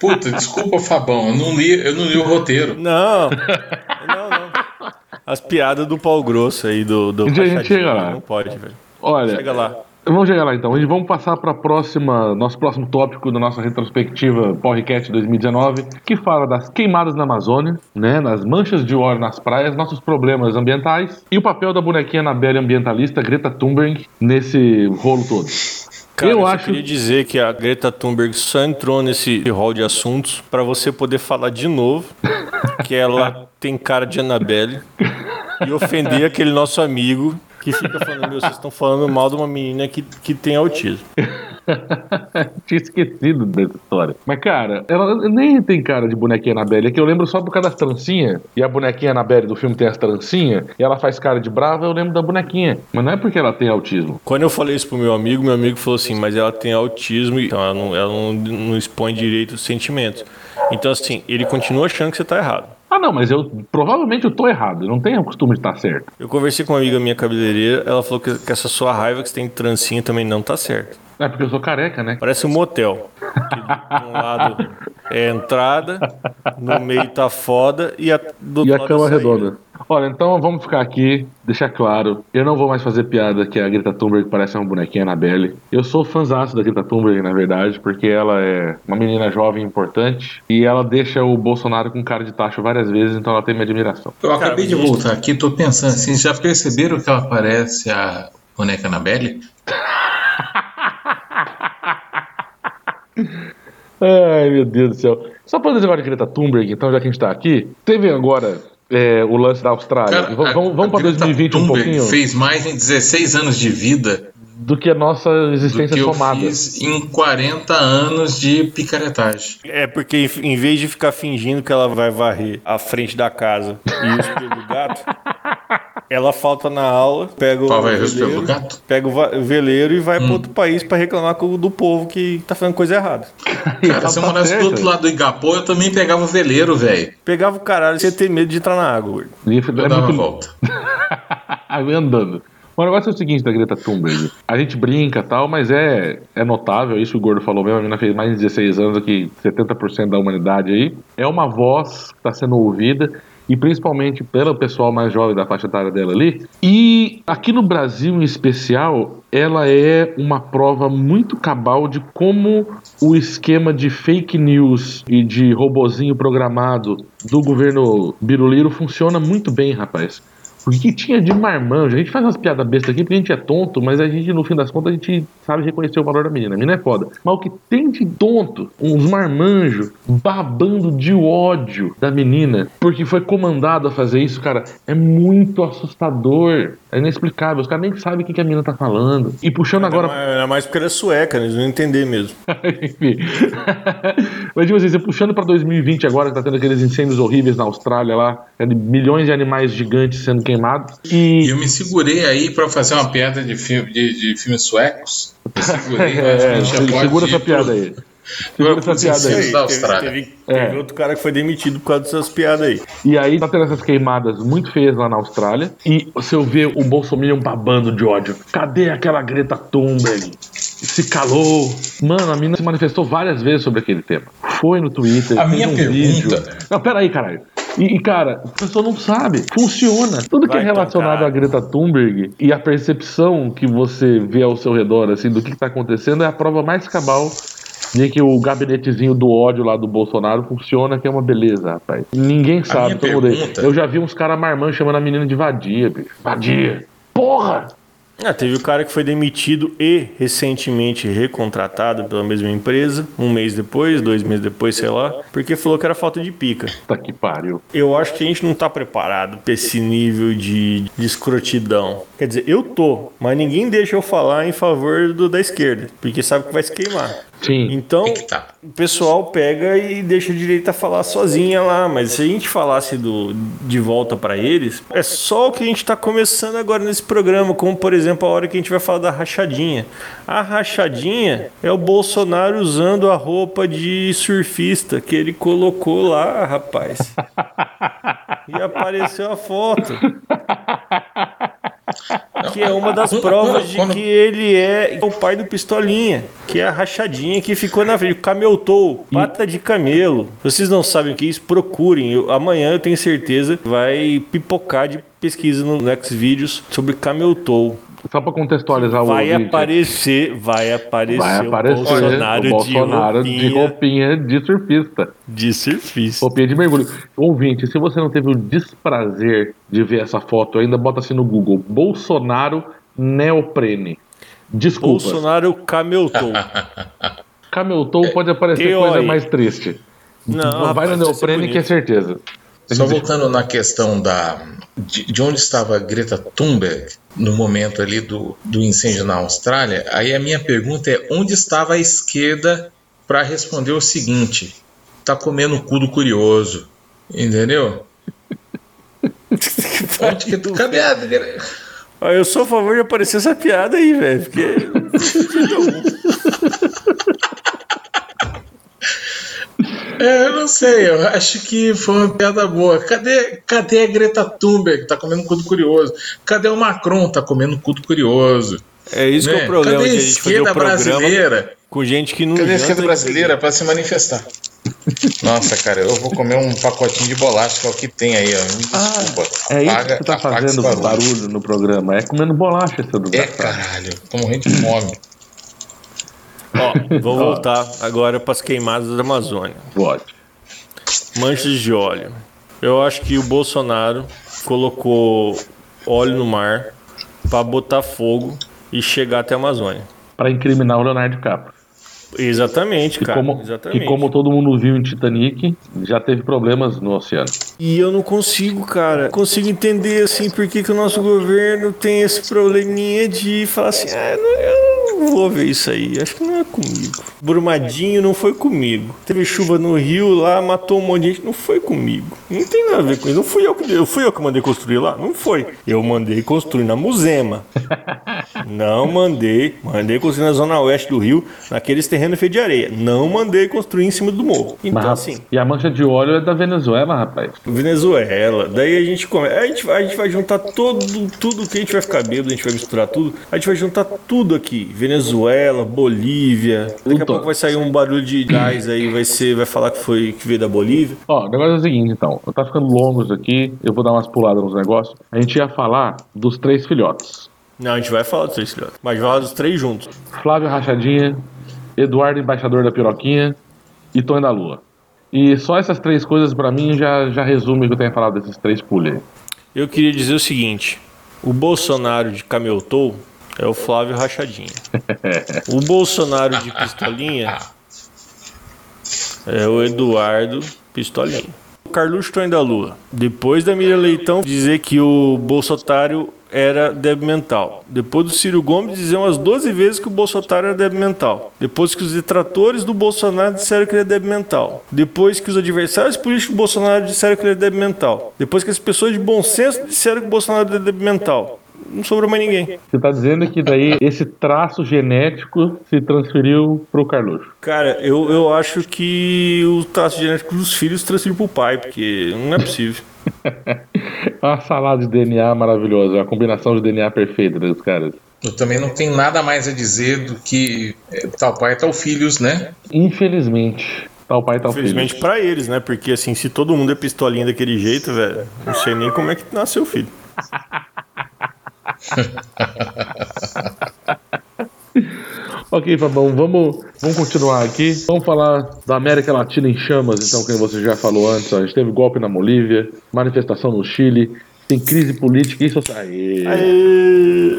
Puta, desculpa, Fabão, eu não li, eu não li o roteiro. Não, [LAUGHS] não, não. As piadas do pau grosso aí, do, do dia a gente chega lá. Não pode, velho. Olha, Chega lá. Vamos chegar lá então. E vamos passar para próxima, nosso próximo tópico da nossa retrospectiva Powercat 2019, que fala das queimadas na Amazônia, né, nas manchas de óleo nas praias, nossos problemas ambientais e o papel da bonequinha Anabelle ambientalista Greta Thunberg nesse rolo todo. Cara, eu, eu acho queria dizer que a Greta Thunberg só entrou nesse hall de assuntos pra você poder falar de novo [LAUGHS] que ela tem cara de Annabelle e ofender aquele nosso amigo que fica falando, meu, vocês estão falando mal de uma menina que, que tem autismo. [LAUGHS] Tinha esquecido dessa história. Mas, cara, ela nem tem cara de bonequinha Anabelle. É que eu lembro só por causa das trancinhas. E a bonequinha Anabelle do filme tem as trancinhas. E ela faz cara de brava, eu lembro da bonequinha. Mas não é porque ela tem autismo. Quando eu falei isso pro meu amigo, meu amigo falou assim, mas ela tem autismo, então ela não, ela não, não expõe direito os sentimentos. Então, assim, ele continua achando que você tá errado. Ah, não, mas eu provavelmente eu tô errado. Eu não tenho o costume de estar certo. Eu conversei com uma amiga minha cabeleireira, ela falou que, que essa sua raiva que você tem de trancinha também não tá certo. É porque eu sou careca, né? Parece um motel. Que de um lado é a entrada, no meio tá foda e a, do E a lado cama a saída. redonda. Olha, então vamos ficar aqui, deixar claro. Eu não vou mais fazer piada que a Greta Thunberg parece uma bonequinha Anabelle. Eu sou fãzaço da Greta Thunberg, na verdade, porque ela é uma menina jovem importante e ela deixa o Bolsonaro com cara de tacho várias vezes, então ela tem minha admiração. Eu acabei de voltar aqui, tô pensando assim, já perceberam que ela parece a boneca Anabelle? [LAUGHS] Ai, meu Deus do céu. Só pra dizer agora de Greta Thunberg, então, já que a gente tá aqui, teve agora é, o lance da Austrália. Cara, vamos a- vamos, vamos a pra Greta 2020 um Thunberg pouquinho. fez mais de 16 anos de vida do que a nossa existência do que somada. eu fiz em 40 anos de picaretagem. É porque em vez de ficar fingindo que ela vai varrer a frente da casa e os pelos do gato, [LAUGHS] ela falta na aula, pega o veleiro, pega o veleiro e vai para outro país para reclamar com- do povo que tá fazendo coisa errada. Cara, se eu morasse do outro lado do Igapó, eu também pegava o veleiro, velho. Pegava o caralho sem ter medo de entrar na água. gordo. E Eu é dava a muito- volta. [LAUGHS] Aí andando. O negócio é o seguinte da Greta Thunberg. A gente brinca e tal, mas é, é notável, isso que o Gordo falou mesmo, a menina fez mais de 16 anos aqui, 70% da humanidade aí. É uma voz que está sendo ouvida, e principalmente pelo pessoal mais jovem da faixa etária dela ali. E aqui no Brasil, em especial, ela é uma prova muito cabal de como o esquema de fake news e de robozinho programado do governo Biruliro funciona muito bem, rapaz. Porque que tinha de marmanjo? A gente faz umas piadas bestas aqui porque a gente é tonto, mas a gente, no fim das contas, a gente sabe reconhecer o valor da menina. A menina é foda. Mas o que tem de tonto, uns marmanjos babando de ódio da menina, porque foi comandado a fazer isso, cara, é muito assustador. É inexplicável. Os caras nem sabem o que que a menina tá falando. E puxando agora. Era mais porque ela é sueca, né? eles não entender mesmo. [LAUGHS] Enfim. Mas, tipo assim, você puxando pra 2020 agora, que tá tendo aqueles incêndios horríveis na Austrália lá, é de milhões de animais gigantes sendo queimados. E eu me segurei aí pra fazer uma piada de, filme, de, de filmes suecos. Eu segurei, eu acho que É, a gente já [LAUGHS] pode segura ir essa pro- piada aí. Segura essa Pros piada aí. da Austrália. Teve, É. teve outro cara que foi demitido por causa dessas piadas aí. E aí tá tendo essas queimadas muito feias lá na Austrália. E se eu ver o Bolsonaro babando de ódio, cadê aquela Greta Thunberg? Se calou. Mano, a menina se manifestou várias vezes sobre aquele tema. Foi no Twitter. A fez minha um pergunta- Vídeo. Não, peraí, caralho. E, e, cara, a pessoa não sabe. Funciona. Tudo que Vai é relacionado à Greta Thunberg e a percepção que você vê ao seu redor, assim, do que, que tá acontecendo é a prova mais cabal de que o gabinetezinho do ódio lá do Bolsonaro funciona, que é uma beleza, rapaz. Ninguém sabe, todo mundo pergunta- Eu já vi uns caras marmando chamando a menina de vadia, bicho. Vadia. Porra! Ah, teve o cara que foi demitido e recentemente recontratado pela mesma empresa, um mês depois, dois meses depois, sei lá, porque falou que era falta de pica. Tá que pariu. Eu acho que a gente não tá preparado pra esse nível de, de escrotidão. Quer dizer, eu tô, mas ninguém deixa eu falar em favor do, da esquerda, porque sabe que vai se queimar. Sim. Então, É tá. o pessoal pega e deixa a direita falar sozinha lá, mas se a gente falasse do, de volta pra eles, é só o que a gente tá começando agora nesse programa, como por exemplo a hora que a gente vai falar da rachadinha. A rachadinha é o Bolsonaro usando a roupa de surfista que ele colocou lá, rapaz. [LAUGHS] E apareceu a foto. Que é uma das provas de que ele é o pai do Pistolinha, que é a rachadinha que ficou na frente. O cameltou, pata de camelo. Vocês não sabem o que é isso? Procurem. Eu- amanhã eu tenho certeza vai pipocar de pesquisa no, no Xvideos sobre cameltou. Só pra contextualizar o Vai ouvinte, aparecer, vai aparecer, Vai aparecer o Bolsonaro, o Bolsonaro de, de roupinha roupinha de surfista. de surfista. Roupinha de mergulho. Ouvinte, se você não teve o desprazer de ver essa foto ainda, bota assim no Google. Bolsonaro neoprene. Desculpa. Bolsonaro cameltou. Cameltou pode aparecer coisa mais triste. Não, Vai no neoprene que é certeza. Só voltando na questão da de, de onde estava Greta Thunberg no momento ali do, do incêndio na Austrália, aí a minha pergunta é onde estava a esquerda para responder o seguinte: tá comendo o cu do curioso, entendeu? [LAUGHS] onde que, cadê a Ah, Eu sou a favor de aparecer essa piada aí, velho. Porque. [LAUGHS] É, eu não sei, eu acho que foi uma piada boa. Cadê, cadê a Greta Thunberg? Tá comendo o cu do curioso. Cadê o Macron? Tá comendo o cu do curioso. É isso que é Né? o problema Cadê a a esquerda programa brasileira? com gente que não Cadê a esquerda e- brasileira para se manifestar? Nossa, cara, eu vou comer um pacotinho de bolacha, que é o que tem aí, ó. Me Desculpa. É isso apaga, que você tá fazendo barulho. barulho no programa. É comendo bolacha, seu É, caralho, tô morrendo de fome. Ó, vou voltar agora para as queimadas da Amazônia. Pode. Manchas de óleo. Eu acho que o Bolsonaro colocou óleo no mar para botar fogo e chegar até a Amazônia. Pra incriminar o Leonardo DiCaprio. Exatamente, cara. E como, exatamente. E como todo mundo viu em Titanic, já teve problemas no oceano. E eu não consigo, cara, consigo entender assim por que, que o nosso governo tem esse probleminha de falar assim, ah, não, eu não vou ver isso aí, acho que não é comigo. Brumadinho não foi comigo. Teve chuva no Rio lá, matou um monte de gente, não foi comigo. Não tem nada a ver com isso. Não fui eu que eu fui eu que mandei construir lá, não foi. Eu mandei construir na Musema. [LAUGHS] Não mandei, mandei construir na zona oeste do Rio, naqueles terrenos feitos de areia. Não mandei construir em cima do morro. Então Mas, assim, E a mancha de óleo é da Venezuela, rapaz. Venezuela. Daí a gente come... a gente, vai- a gente vai juntar todo, tudo que a gente vai ficar bêbado, a gente vai misturar tudo. A gente vai juntar tudo aqui. Venezuela, Bolívia. Daqui a pouco vai sair um barulho de gás aí, vai ser, vai falar que foi que veio da Bolívia. Ó, o negócio é o seguinte, então. Tá ficando longo isso aqui, eu vou dar umas puladas nos negócios. A gente ia falar dos três filhotes. Não, a gente vai falar dos três filhotes. Mas vai falar dos três juntos. Flávio Rachadinha, Eduardo Embaixador da Piroquinha e Tonho da Lua. E só essas três coisas, pra mim, já, já resume o que eu tenho falado desses três pulhos. Eu queria dizer o seguinte: o Bolsonaro de Cameltou é o Flávio Rachadinha. O Bolsonaro de Pistolinha é o Eduardo Pistolinha. O Carluxo Tonho da Lua. Depois da Miriam Leitão dizer que o Bolsonaro era débil mental. Depois do Ciro Gomes dizer umas 12 vezes que o Bolsonaro era débil mental. Depois que os detratores do Bolsonaro disseram que ele é débil mental. Depois que os adversários políticos do Bolsonaro disseram que ele é débil mental. Depois que as pessoas de bom senso disseram que o Bolsonaro é débil mental. Não sobrou mais ninguém. Você tá dizendo que daí esse traço genético se transferiu pro Carluxo. Cara, eu, eu acho que o traço genético dos filhos transferiu pro pai, porque não é possível. É [LAUGHS] uma salada de DNA maravilhosa, uma combinação de DNA perfeita dos caras. Eu também não tenho nada mais a dizer do que é, tal pai, tal filhos, né? Infelizmente, tal pai, tal Infelizmente filho. pra eles, né? Porque assim, se todo mundo é pistolinha daquele jeito, velho, não sei nem como é que nasceu o filho. [LAUGHS] [LAUGHS] Ok, Fabão, vamos, vamos continuar aqui. Vamos falar da América Latina em chamas, então, como você já falou antes. ó. A gente teve golpe na Bolívia, manifestação no Chile, tem crise política e social. Aê. Aê.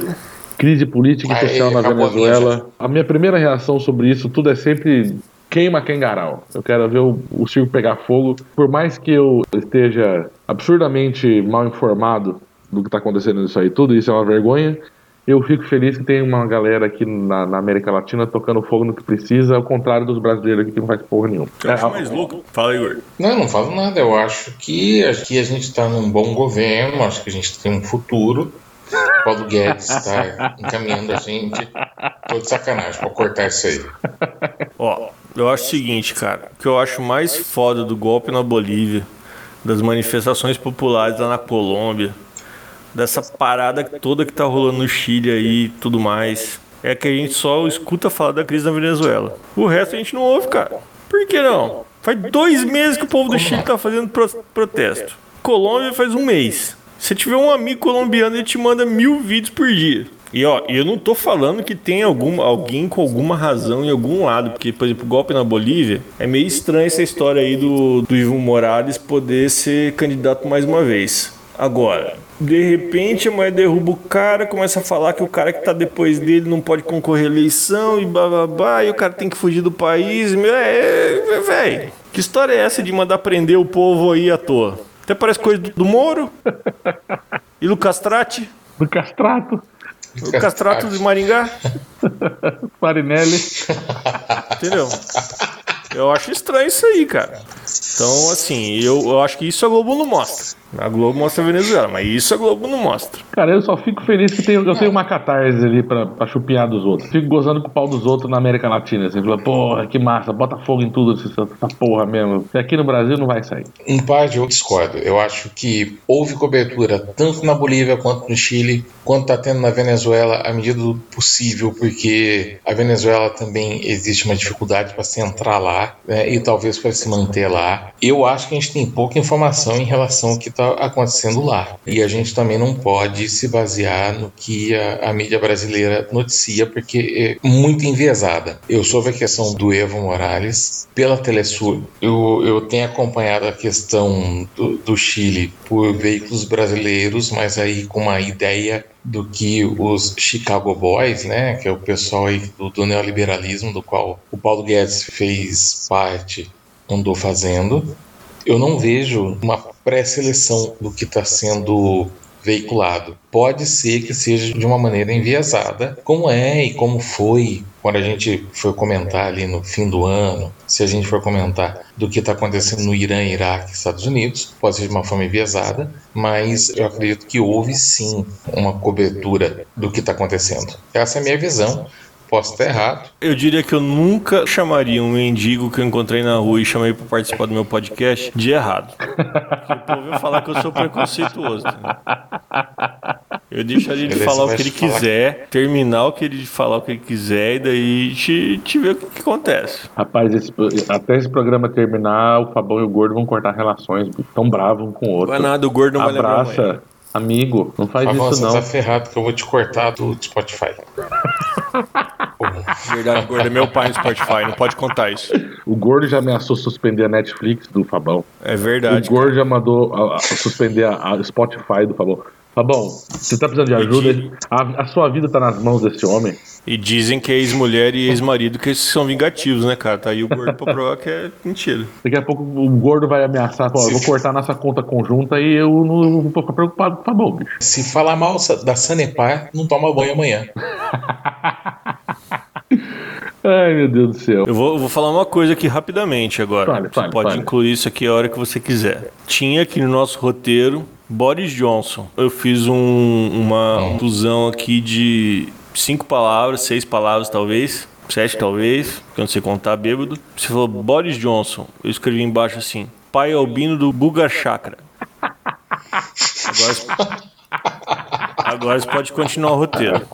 Crise política e Aê, social na acabou a Venezuela. A minha primeira reação sobre isso tudo é sempre queima quem garal. Eu quero ver o, o circo pegar fogo. Por mais que eu esteja absurdamente mal informado do que está acontecendo nisso aí tudo, isso é uma vergonha. Eu fico feliz que tem uma galera aqui na, na América Latina tocando fogo no que precisa, ao contrário dos brauleiros aqui que não faz porra nenhuma. Eu acho É, mais louco. Fala, Igor. Não, eu não falo nada. Eu acho que aqui a gente está num bom governo, acho que a gente tem um futuro. O Paulo Guedes está [LAUGHS] encaminhando a gente. Tô de sacanagem pra cortar isso aí. Ó, eu acho o seguinte, cara. O que eu acho mais foda do golpe na Bolívia, das manifestações populares lá na Colômbia, dessa parada toda que tá rolando no Chile aí e tudo mais, é que a gente só escuta falar da crise na Venezuela. O resto a gente não ouve, cara. Por que não? Faz dois meses que o povo do Chile tá fazendo pro- protesto. Colômbia faz um mês. Se tiver um amigo colombiano, ele te manda mil vídeos por dia. E ó, eu não tô falando que tem algum, alguém com alguma razão em algum lado, porque, por exemplo, o golpe na Bolívia, é meio estranha essa história aí do, do Ivo Morales poder ser candidato mais uma vez. Agora, de repente a mulher derruba o cara, começa a falar que o cara que tá depois dele não pode concorrer à eleição e bababá, e o cara tem que fugir do país. Meu, é, é, velho, que história é essa de mandar prender o povo aí à toa? Até parece coisa do, do Moro e do Castrati. Do castrato, O castrato de Maringá, [LAUGHS] Farinelli. entendeu? Eu acho estranho isso aí, cara. Então, assim, eu, eu acho que isso a Globo não mostra. A Globo mostra a Venezuela, mas isso a Globo não mostra. Cara, eu só fico feliz que tenho, eu tenho uma catarse ali pra, pra chupinhar dos outros. Fico gozando com o pau dos outros na América Latina. Assim, fala, porra, que massa, bota fogo em tudo, essa, porra mesmo. E aqui no Brasil não vai sair. Em parte eu discordo. Eu acho que houve cobertura tanto na Bolívia quanto no Chile, quanto está tendo na Venezuela, à medida do possível, porque a Venezuela também existe uma dificuldade para se entrar lá né, e talvez para se manter lá. Eu acho que a gente tem pouca informação em relação ao que está acontecendo lá. E a gente também não pode se basear no que a, a mídia brasileira noticia, porque é muito enviesada. Eu soube a questão do Evo Morales pela Telesur. Eu, eu tenho acompanhado a questão do, do Chile por veículos brasileiros, mas aí com uma ideia do que os Chicago Boys, né, que é o pessoal do, do neoliberalismo, do qual o Paulo Guedes fez parte, andou fazendo. Eu não vejo uma pré-seleção do que está sendo veiculado. Pode ser que seja de uma maneira enviesada, como é e como foi quando a gente for comentar ali no fim do ano, se a gente for comentar do que está acontecendo no Irã, Iraque, Estados Unidos, pode ser de uma forma enviesada, mas eu acredito que houve sim uma cobertura do que está acontecendo. Essa é a minha visão. Posso estar errado. Eu diria que eu nunca chamaria um mendigo que eu encontrei na rua e chamei para participar do meu podcast de errado. [LAUGHS] Porque o povo ia falar que eu sou preconceituoso. Né? Eu deixaria de Beleza, falar o que ele falar. quiser, terminar o que ele falar o que ele quiser e daí te, te ver o que, que acontece. Rapaz, esse- até esse programa terminar, o Fabão e o Gordo vão cortar relações. Tão bravo um com o outro. Não é nada, o gordo não vai lembrar. Abraça, amigo. Não faz Fabão, isso você não. tá ferrado que eu vou te cortar do Spotify. [LAUGHS] Verdade, o gordo é meu pai no Spotify, não pode contar isso. O Gordo já ameaçou suspender a Netflix do Fabão. É verdade. o Gordo já mandou a- a- suspender a, a Spotify do Fabão. Fabão, você tá precisando de ajuda? A, a sua vida tá nas mãos desse homem. E dizem que é ex-mulher e ex-marido que são vingativos, né, cara? Tá aí o gordo pra provar que é mentira. Daqui a pouco o Gordo vai ameaçar, pô, vou cortar nossa conta conjunta e eu não, não vou ficar preocupado com o Fabão, bicho. Se falar mal da Sanepar, não toma banho amanhã. [LAUGHS] Ai, meu Deus do céu. Eu vou, eu vou falar uma coisa aqui rapidamente agora. Fale, você fale, pode fale. incluir isso aqui a hora que você quiser. Tinha aqui no nosso roteiro Boris Johnson. Eu fiz um- uma inclusão aqui de cinco palavras, seis palavras talvez, sete talvez, porque eu não sei contar bêbado. Você falou Boris Johnson. Eu escrevi embaixo assim: pai albino do Buga Chakra. Agora, agora você pode continuar o roteiro.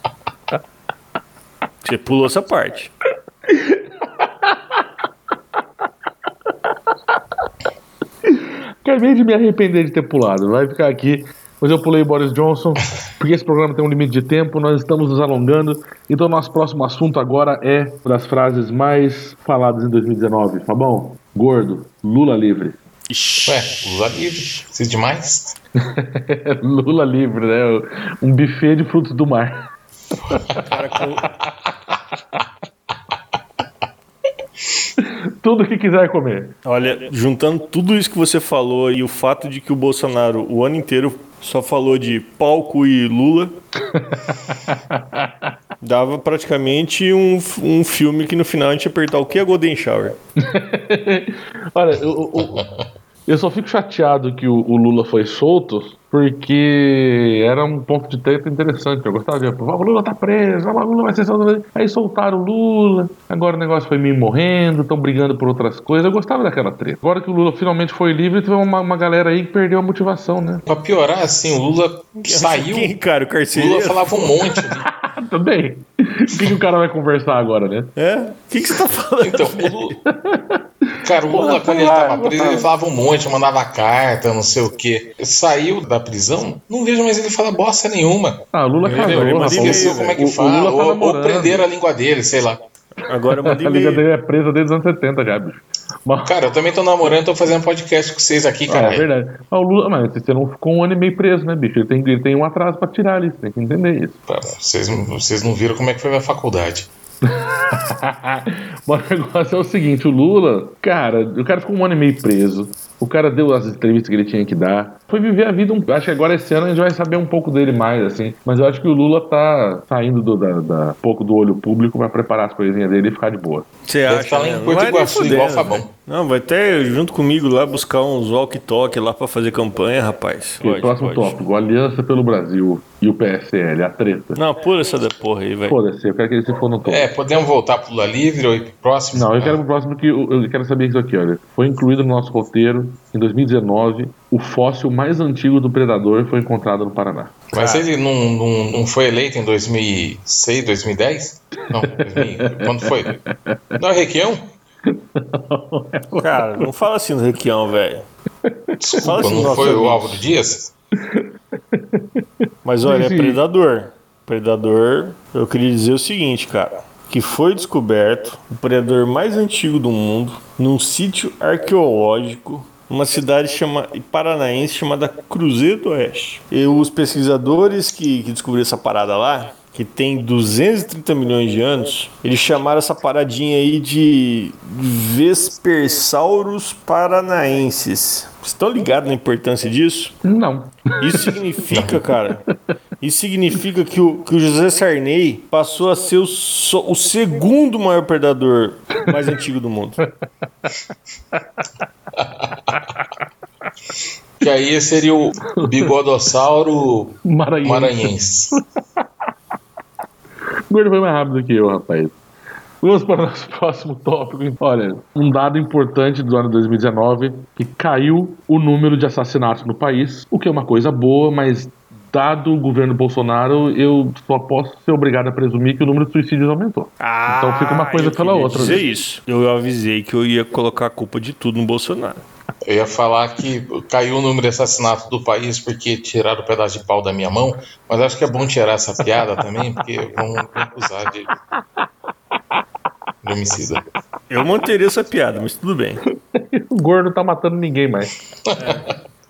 Você pulou essa parte. Acabei de me arrepender de ter pulado. Vai ficar aqui. Mas eu pulei o Boris Johnson, porque esse programa tem um limite de tempo, nós estamos nos alongando. Então, nosso próximo assunto agora é uma das frases mais faladas em 2019. Tá bom? Gordo, Lula livre. Ixi. Ué, Lula livre. Precisa de mais? [LAUGHS] Lula livre, né? Um buffet de frutos do mar. Cara, com- [LAUGHS] [LAUGHS] Tudo que quiser comer. Olha, juntando tudo isso que você falou e o fato de que o Bolsonaro o ano inteiro só falou de palco e Lula, [LAUGHS] dava praticamente um, um filme que no final a gente ia apertar o que é Golden Shower. [LAUGHS] Olha, eu, eu- eu só fico chateado que o, o Lula foi solto, porque era um ponto de treta interessante. Eu gostava de. "Ah, O Lula tá preso, o Lula vai ser solto. Aí soltaram o Lula, agora o negócio foi meio morrendo, estão brigando por outras coisas. Eu gostava daquela treta. Agora que o Lula finalmente foi livre, teve uma, uma galera aí que perdeu a motivação, né? Pra piorar, assim, o Lula [LAUGHS] saiu. Quem, cara, o? Lula falava um monte. ali. [LAUGHS] Também. O que, que o cara vai conversar agora, né? É? O que, que você tá falando? Então, o Lula. Cara, o Lula, quando ele tava preso, ele falava um monte, mandava carta, não sei o quê. Saiu da prisão, não vejo mais ele falar bosta nenhuma. Ah, o Lula casou? Ele Esqueceu e-mail, como é que O- o fala, Lula tá ou, ou prenderam a língua dele, sei lá. Agora eu mandei [LAUGHS] A liga dele é presa desde os anos 70 já, bicho. Mas, Cara, eu também tô namorando, tô fazendo podcast com vocês aqui, Ah, é verdade. Mas o Lula, mas você não ficou um ano e meio preso, né, bicho? Ele tem, ele tem um atraso pra tirar ali, você tem que entender isso. Vocês, vocês não viram como é que foi minha faculdade. [LAUGHS] Mas o negócio é o seguinte, o Lula, cara, o cara ficou um ano e meio preso. O cara deu as entrevistas que ele tinha que dar. Foi viver a vida. Um, acho que agora esse ano a gente vai saber um pouco dele mais, assim. Mas eu acho que o Lula tá saindo do, da, da- um pouco do olho público pra preparar as coisinhas dele e ficar de boa. Você acha? lá em né? Não Porto vai nem Iguaçu, igual Fabão. velho. Não, vai até junto comigo lá buscar uns walk-talk lá pra fazer campanha, rapaz. Ok, próximo tópico, Aliança pelo Brasil e o PSL, a treta. Não, pula essa da porra aí, velho. Foda-se, eu quero que ele se for no topo. É, podemos voltar pro Lula Livre ou ir pro próximo? Não, eu quero pro próximo que eu, eu quero saber isso aqui, olha. Foi incluído no nosso roteiro em 2019 o fóssil mais antigo do predador foi encontrado no Paraná. Mas ele não, não, não foi eleito em 2006, 2010? Não, 2000, quando foi? Não é Requião? [LAUGHS] Cara, não fala assim no Requião, velho. Desculpa, assim, não foi o. Álvaro Dias? Mas olha, é predador. Predador, eu queria dizer o seguinte, cara. Que foi descoberto o predador mais antigo do mundo num sítio arqueológico numa cidade chama, paranaense chamada Cruzeiro do Oeste. E os pesquisadores que, que descobriram essa parada lá, que tem 230 milhões de anos, eles chamaram essa paradinha aí de Vespersaurus paranaenses. Vocês estão ligados na importância disso? Não. Isso significa, cara, [LAUGHS] isso significa que o, que o José Sarney passou a ser o, so- o segundo maior predador mais antigo do mundo. Que aí seria o bigodossauro Maranhense. maranhense. O Gordo foi mais rápido que eu, rapaz. Vamos para o nosso [LAUGHS] próximo tópico. Olha, um dado importante do ano 2019 que caiu o número de assassinatos no país, o que é uma coisa boa, mas dado o governo Bolsonaro, eu só posso ser obrigado a presumir que o número de suicídios aumentou. Então fica uma coisa eu pela outra, dizer né? isso. Eu avisei que eu ia colocar a culpa de tudo no Bolsonaro. Eu ia falar que caiu o número de assassinatos do país porque tiraram o pedaço de pau da minha mão, mas acho que é bom tirar essa piada também, porque vão acusar de, de homicida. Eu manteria essa piada, mas tudo bem. [LAUGHS] O gordo tá matando ninguém mais.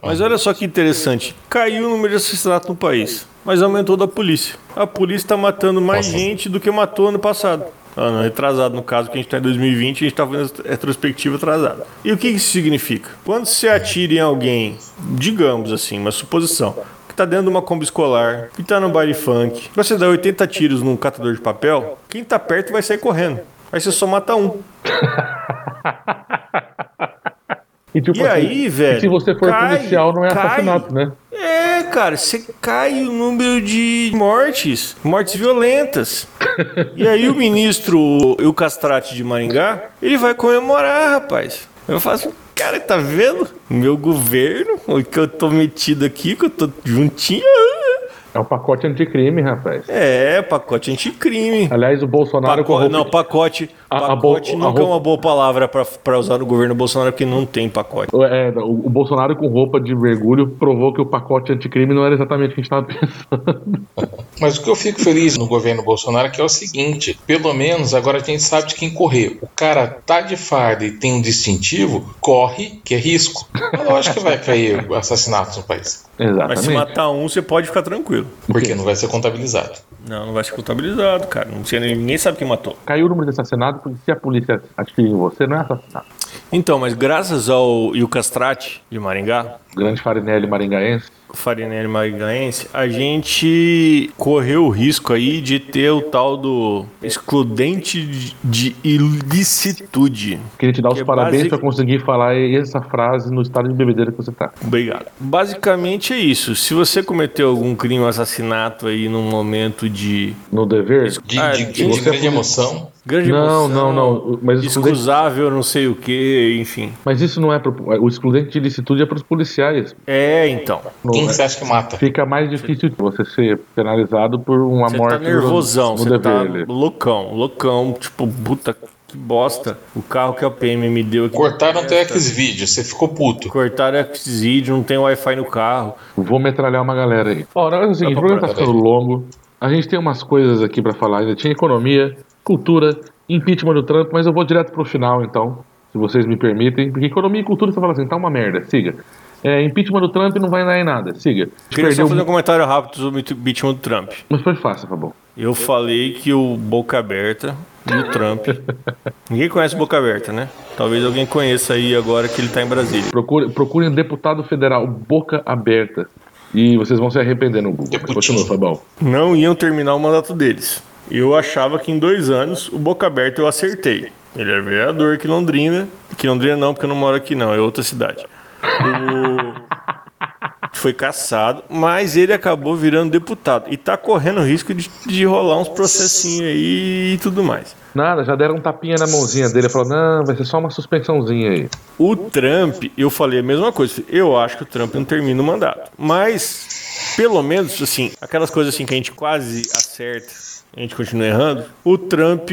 Mas olha só que interessante. Caiu o número de assassinatos no país, mas aumentou da polícia. A polícia está matando mais Nossa. gente do que matou ano passado. Ano retrasado, no caso, que a gente está em 2020, a gente está fazendo retrospectiva atrasada. E o que isso significa? Quando você atira em alguém, digamos assim, uma suposição, que tá dentro de uma combi escolar, que tá no baile funk, você dá 80 tiros num catador de papel, quem tá perto vai sair correndo. Aí você só mata um. [LAUGHS] E, tipo E aí, velho, Se você for cai, policial, não é cai. assassinato, né? É, cara, você cai o número de mortes, mortes violentas. [LAUGHS] E aí o ministro, o Castrati de Maringá, ele vai comemorar, rapaz. Eu faço, cara, tá vendo? Meu governo, o que eu tô metido aqui, que eu tô juntinho. É um pacote anticrime, rapaz. É, pacote anticrime. Aliás, o Bolsonaro roupa não, pacote, A- pacote a nunca é uma boa palavra pra, pra usar no governo Bolsonaro, porque não tem pacote. É, o, o Bolsonaro com roupa de mergulho provou que o pacote anticrime não era exatamente o que a gente estava [LAUGHS] pensando. Mas o que eu fico feliz no governo Bolsonaro é que é o seguinte: pelo menos agora a gente sabe de quem correr. O cara tá de farda e tem um distintivo, corre, que é risco. É lógico que vai cair assassinatos no país, Mas se Exatamente. matar um, você pode ficar tranquilo. Porque não vai ser contabilizado. Não, não vai ser contabilizado, cara. Não sei, ninguém sabe quem matou. Caiu o número de assassinatos porque se a polícia em você, não é assassinato. Então, mas graças ao Io Castrati de Maringá, grande Farinelli maringaense. Farinelli Maringaense, a gente correu o risco aí de ter o tal do excludente de- de ilicitude. Queria te dar os Que é parabéns basic- pra conseguir falar essa frase no estado de bebedeira que você tá. Obrigado. Basicamente é isso. Se você cometeu algum crime, um assassinato aí num momento de No dever? De, Ah, de- de você grande emoção, grande Não, emoção, não, não. Mas o Excusável, não sei o que, enfim. mas isso não é. Pro, o excludente de ilicitude é para os policiais. É, então. No- quem que você acha que mata? Fica mais difícil você ser penalizado por uma Você morte tá nervosão, no, você tá loucão, loucão, tipo, puta que bosta. O carro que a PM me deu aqui. Cortaram aqueles vídeos, você ficou puto. Cortaram aqueles vídeos, não tem Wi-Fi no carro. Vou metralhar uma galera aí. Ó, o negócio é o seguinte, o Tá programa tá ficando longo. A gente tem umas coisas aqui pra falar ainda. Tinha economia, cultura, impeachment do Trump, mas eu vou direto pro final, então, se vocês me permitem. Porque economia e cultura, você fala assim, tá uma merda, siga. É, impeachment do Trump não vai dar em nada, siga. Queria só Perdeu fazer um comentário rápido sobre o impeachment do Trump. Mas foi fácil, por favor. Eu falei que o Boca Aberta e o Trump. [LAUGHS] Ninguém conhece o Boca Aberta, né? Talvez alguém conheça aí agora que ele tá em Brasília. Procure, procurem deputado federal, boca aberta. E vocês vão se arrepender no Google. Continua, Fabão. Não iam terminar o mandato deles. Eu achava que em dois anos o Boca Aberta eu acertei. Ele é vereador aqui em Londrina. Aqui em Londrina não, porque eu não moro aqui não, é outra cidade. O- Foi caçado, mas ele acabou virando deputado. E tá correndo o risco de, de rolar uns processinhos aí e tudo mais. Nada, já deram um tapinha na mãozinha dele. Falou, não, vai ser só uma suspensãozinha aí. O Trump, eu falei a mesma coisa. Eu acho que o Trump não termina o mandato. Mas, pelo menos, assim, aquelas coisas assim que a gente quase acerta, a gente continua errando. O Trump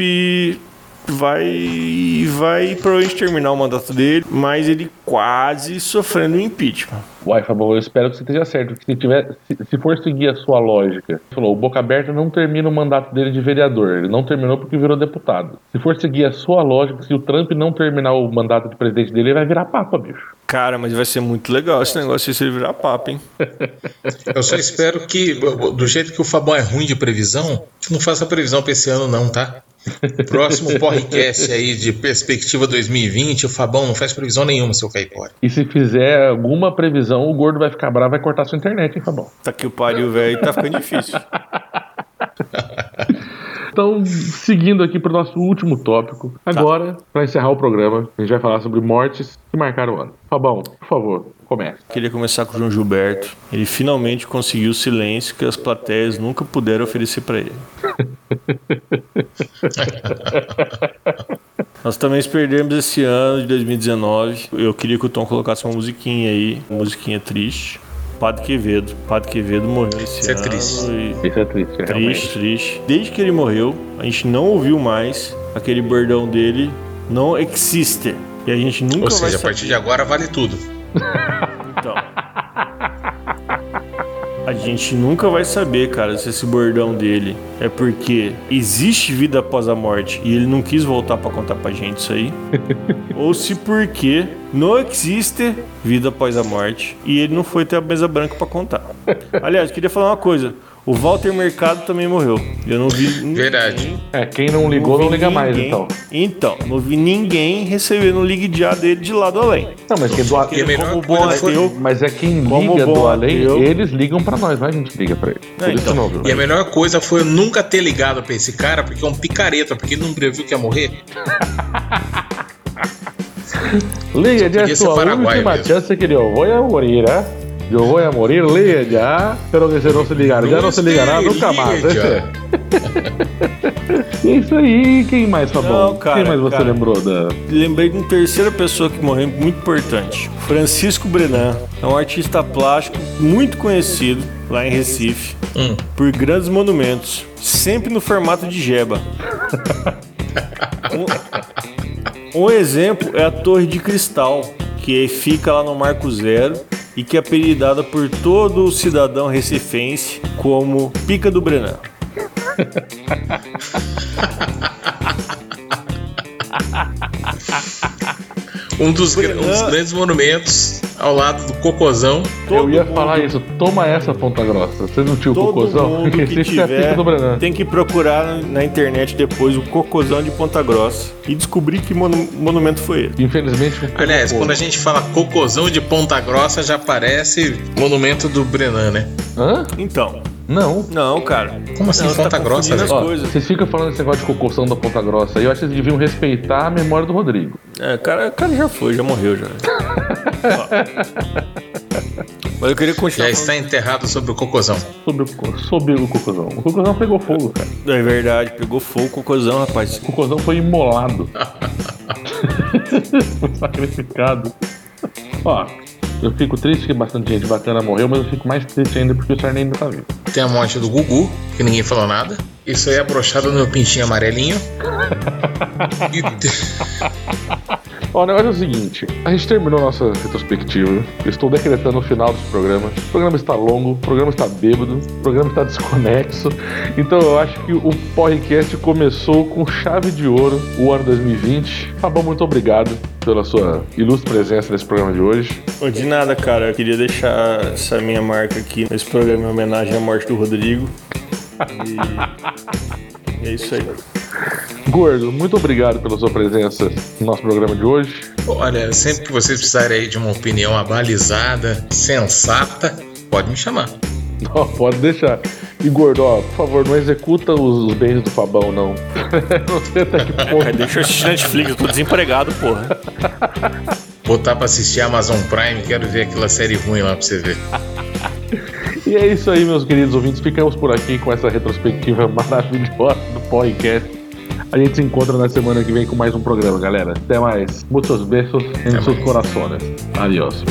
vai vai provavelmente terminar o mandato dele, mas ele quase sofrendo um impeachment. Uai, Fabão, eu espero que você esteja certo. Que se, tiver, se, se for seguir a sua lógica, você falou, o Boca Aberta não termina o mandato dele de vereador. Ele não terminou porque virou deputado. Se for seguir a sua lógica, se o Trump não terminar o mandato de presidente dele, ele vai virar papa, bicho. Cara, mas vai ser muito legal esse negócio se ele virar papa, hein? [LAUGHS] Eu só espero que, do jeito que o Fabão é ruim de previsão, não faça previsão pra esse ano, não, tá? Próximo podcast aí de perspectiva 2020, o Fabão não faz previsão nenhuma, seu caipora. E se fizer alguma previsão, o gordo vai ficar bravo e vai cortar sua internet, hein, Fabão? Tá que o pariu, velho, tá ficando difícil. [LAUGHS] Então, seguindo aqui para o nosso último tópico, agora, para encerrar o programa, a gente vai falar sobre mortes que marcaram o ano. Fabão, por favor, comece. Queria começar com o João Gilberto. Ele finalmente conseguiu o silêncio que as plateias nunca puderam oferecer para ele. [LAUGHS] [LAUGHS] Nós também perdemos esse ano de 2019. Eu queria que o Tom colocasse uma musiquinha aí, uma musiquinha triste. Padre Quevedo. Padre Quevedo morreu esse Isso é ano. triste. e- Isso é triste, Triste, realmente. triste. Desde que ele morreu, a gente não ouviu mais aquele bordão dele não existe. E a gente nunca Ou vai seja, a saber. partir de agora vale tudo. Então. A gente nunca vai saber, cara, se esse bordão dele é porque existe vida após a morte e ele não quis voltar pra contar pra gente isso aí, [LAUGHS] ou se porque não existe vida após a morte e ele não foi ter a mesa branca pra contar. Aliás, queria falar uma coisa. O Walter Mercado também morreu. Eu não vi. Verdade. É, quem não ligou, vi não liga mais, ninguém- então. Então, não vi ninguém recebendo o ligue já dele de lado além. Não, mas quem do a melhor como coisa bom foi- ateu, Mas é quem Como liga bom do além, ateu. eles ligam pra nós, não é a gente que liga pra ele. Por É, isso então. não, viu? E a melhor coisa foi eu nunca ter ligado pra esse cara, porque é um picareta, porque ele não previu que ia morrer. Liga Podia ser sua última mesmo. chance que eu vou a morir, Eu vou a morir, liga já. Pero que você não se ligar, já não se ligará nunca mais. É [LAUGHS] isso aí, quem mais tá bom? Não, cara, quem mais você cara. lembrou da. Lembrei de uma terceira pessoa que morreu muito importante. Francisco Brenan. É um artista plástico muito conhecido lá em Recife Hum. por grandes monumentos, sempre no formato de jeba. [LAUGHS] Um, um exemplo é a Torre de Cristal, que fica lá no Marco Zero e que é apelidada por todo o cidadão recifense como Pica do Brenan. [LAUGHS] Um dos, gra- um dos Brenan- grandes monumentos ao lado do Cocozão. eu ia Todo falar mundo- isso, toma essa ponta grossa. Você não tinha o Todo cocôzão? mundo que [LAUGHS] é tiver do Brenan. tem que procurar na internet depois o cocôzão de Ponta Grossa e descobrir que monu- monumento foi ele. Infelizmente. Aliás, quando a gente fala Cocozão de Ponta Grossa, já parece monumento do Brenan, né? Hã? Então, Não. não, cara. Como assim, Não, você Ponta tá Grossa, Ó, coisas. vocês ficam falando esse negócio de cocôção da Ponta Grossa aí, eu acho que vocês deviam respeitar a memória do Rodrigo. É, cara, o cara já foi, já morreu já. [LAUGHS] Mas eu queria continuar. Já está enterrado sobre o Cocozão. Sobre o, sobre o cocôzão. O cocôzão pegou fogo, cara. É verdade, pegou fogo o cocôzão, rapaz. O cocôzão foi imolado. [LAUGHS] foi sacrificado. Ó, eu fico triste que bastante gente bacana morreu, mas eu fico mais triste ainda porque o Sarney ainda tá vivo. Tem a morte do Gugu, que ninguém falou nada. Isso aí é brochado no meu pintinho amarelinho. [LAUGHS] E [LAUGHS] Ó, o negócio é o seguinte: a gente terminou nossa retrospectiva. Estou decretando o final desse programa. O programa está longo, o programa está bêbado, o programa está [LAUGHS] desconexo. Então eu acho que o podcast começou com chave de ouro o ano 2020. Fabão, muito obrigado pela sua ilustre presença nesse programa de hoje. De nada, cara. Eu queria deixar essa minha marca aqui nesse programa em homenagem à morte do Rodrigo. E [LAUGHS] é isso aí. Gordo, muito obrigado pela sua presença no nosso programa de hoje. Olha, sempre que vocês precisarem aí de uma opinião abalizada, sensata, pode me chamar. Ó, pode deixar. E gordo, ó, por favor, não executa os, os bens do Fabão, não. [LAUGHS] não sei até que ponto. [LAUGHS] Deixa eu assistir Netflix, eu tô desempregado, porra. Botar pra assistir Amazon Prime, quero ver aquela série ruim lá pra você ver. E é isso aí, meus queridos ouvintes. Ficamos por aqui com essa retrospectiva maravilhosa do podcast. A gente se encontra na semana que vem com mais um programa, galera. Até mais. Muitos beijos em seus corações. Adiós.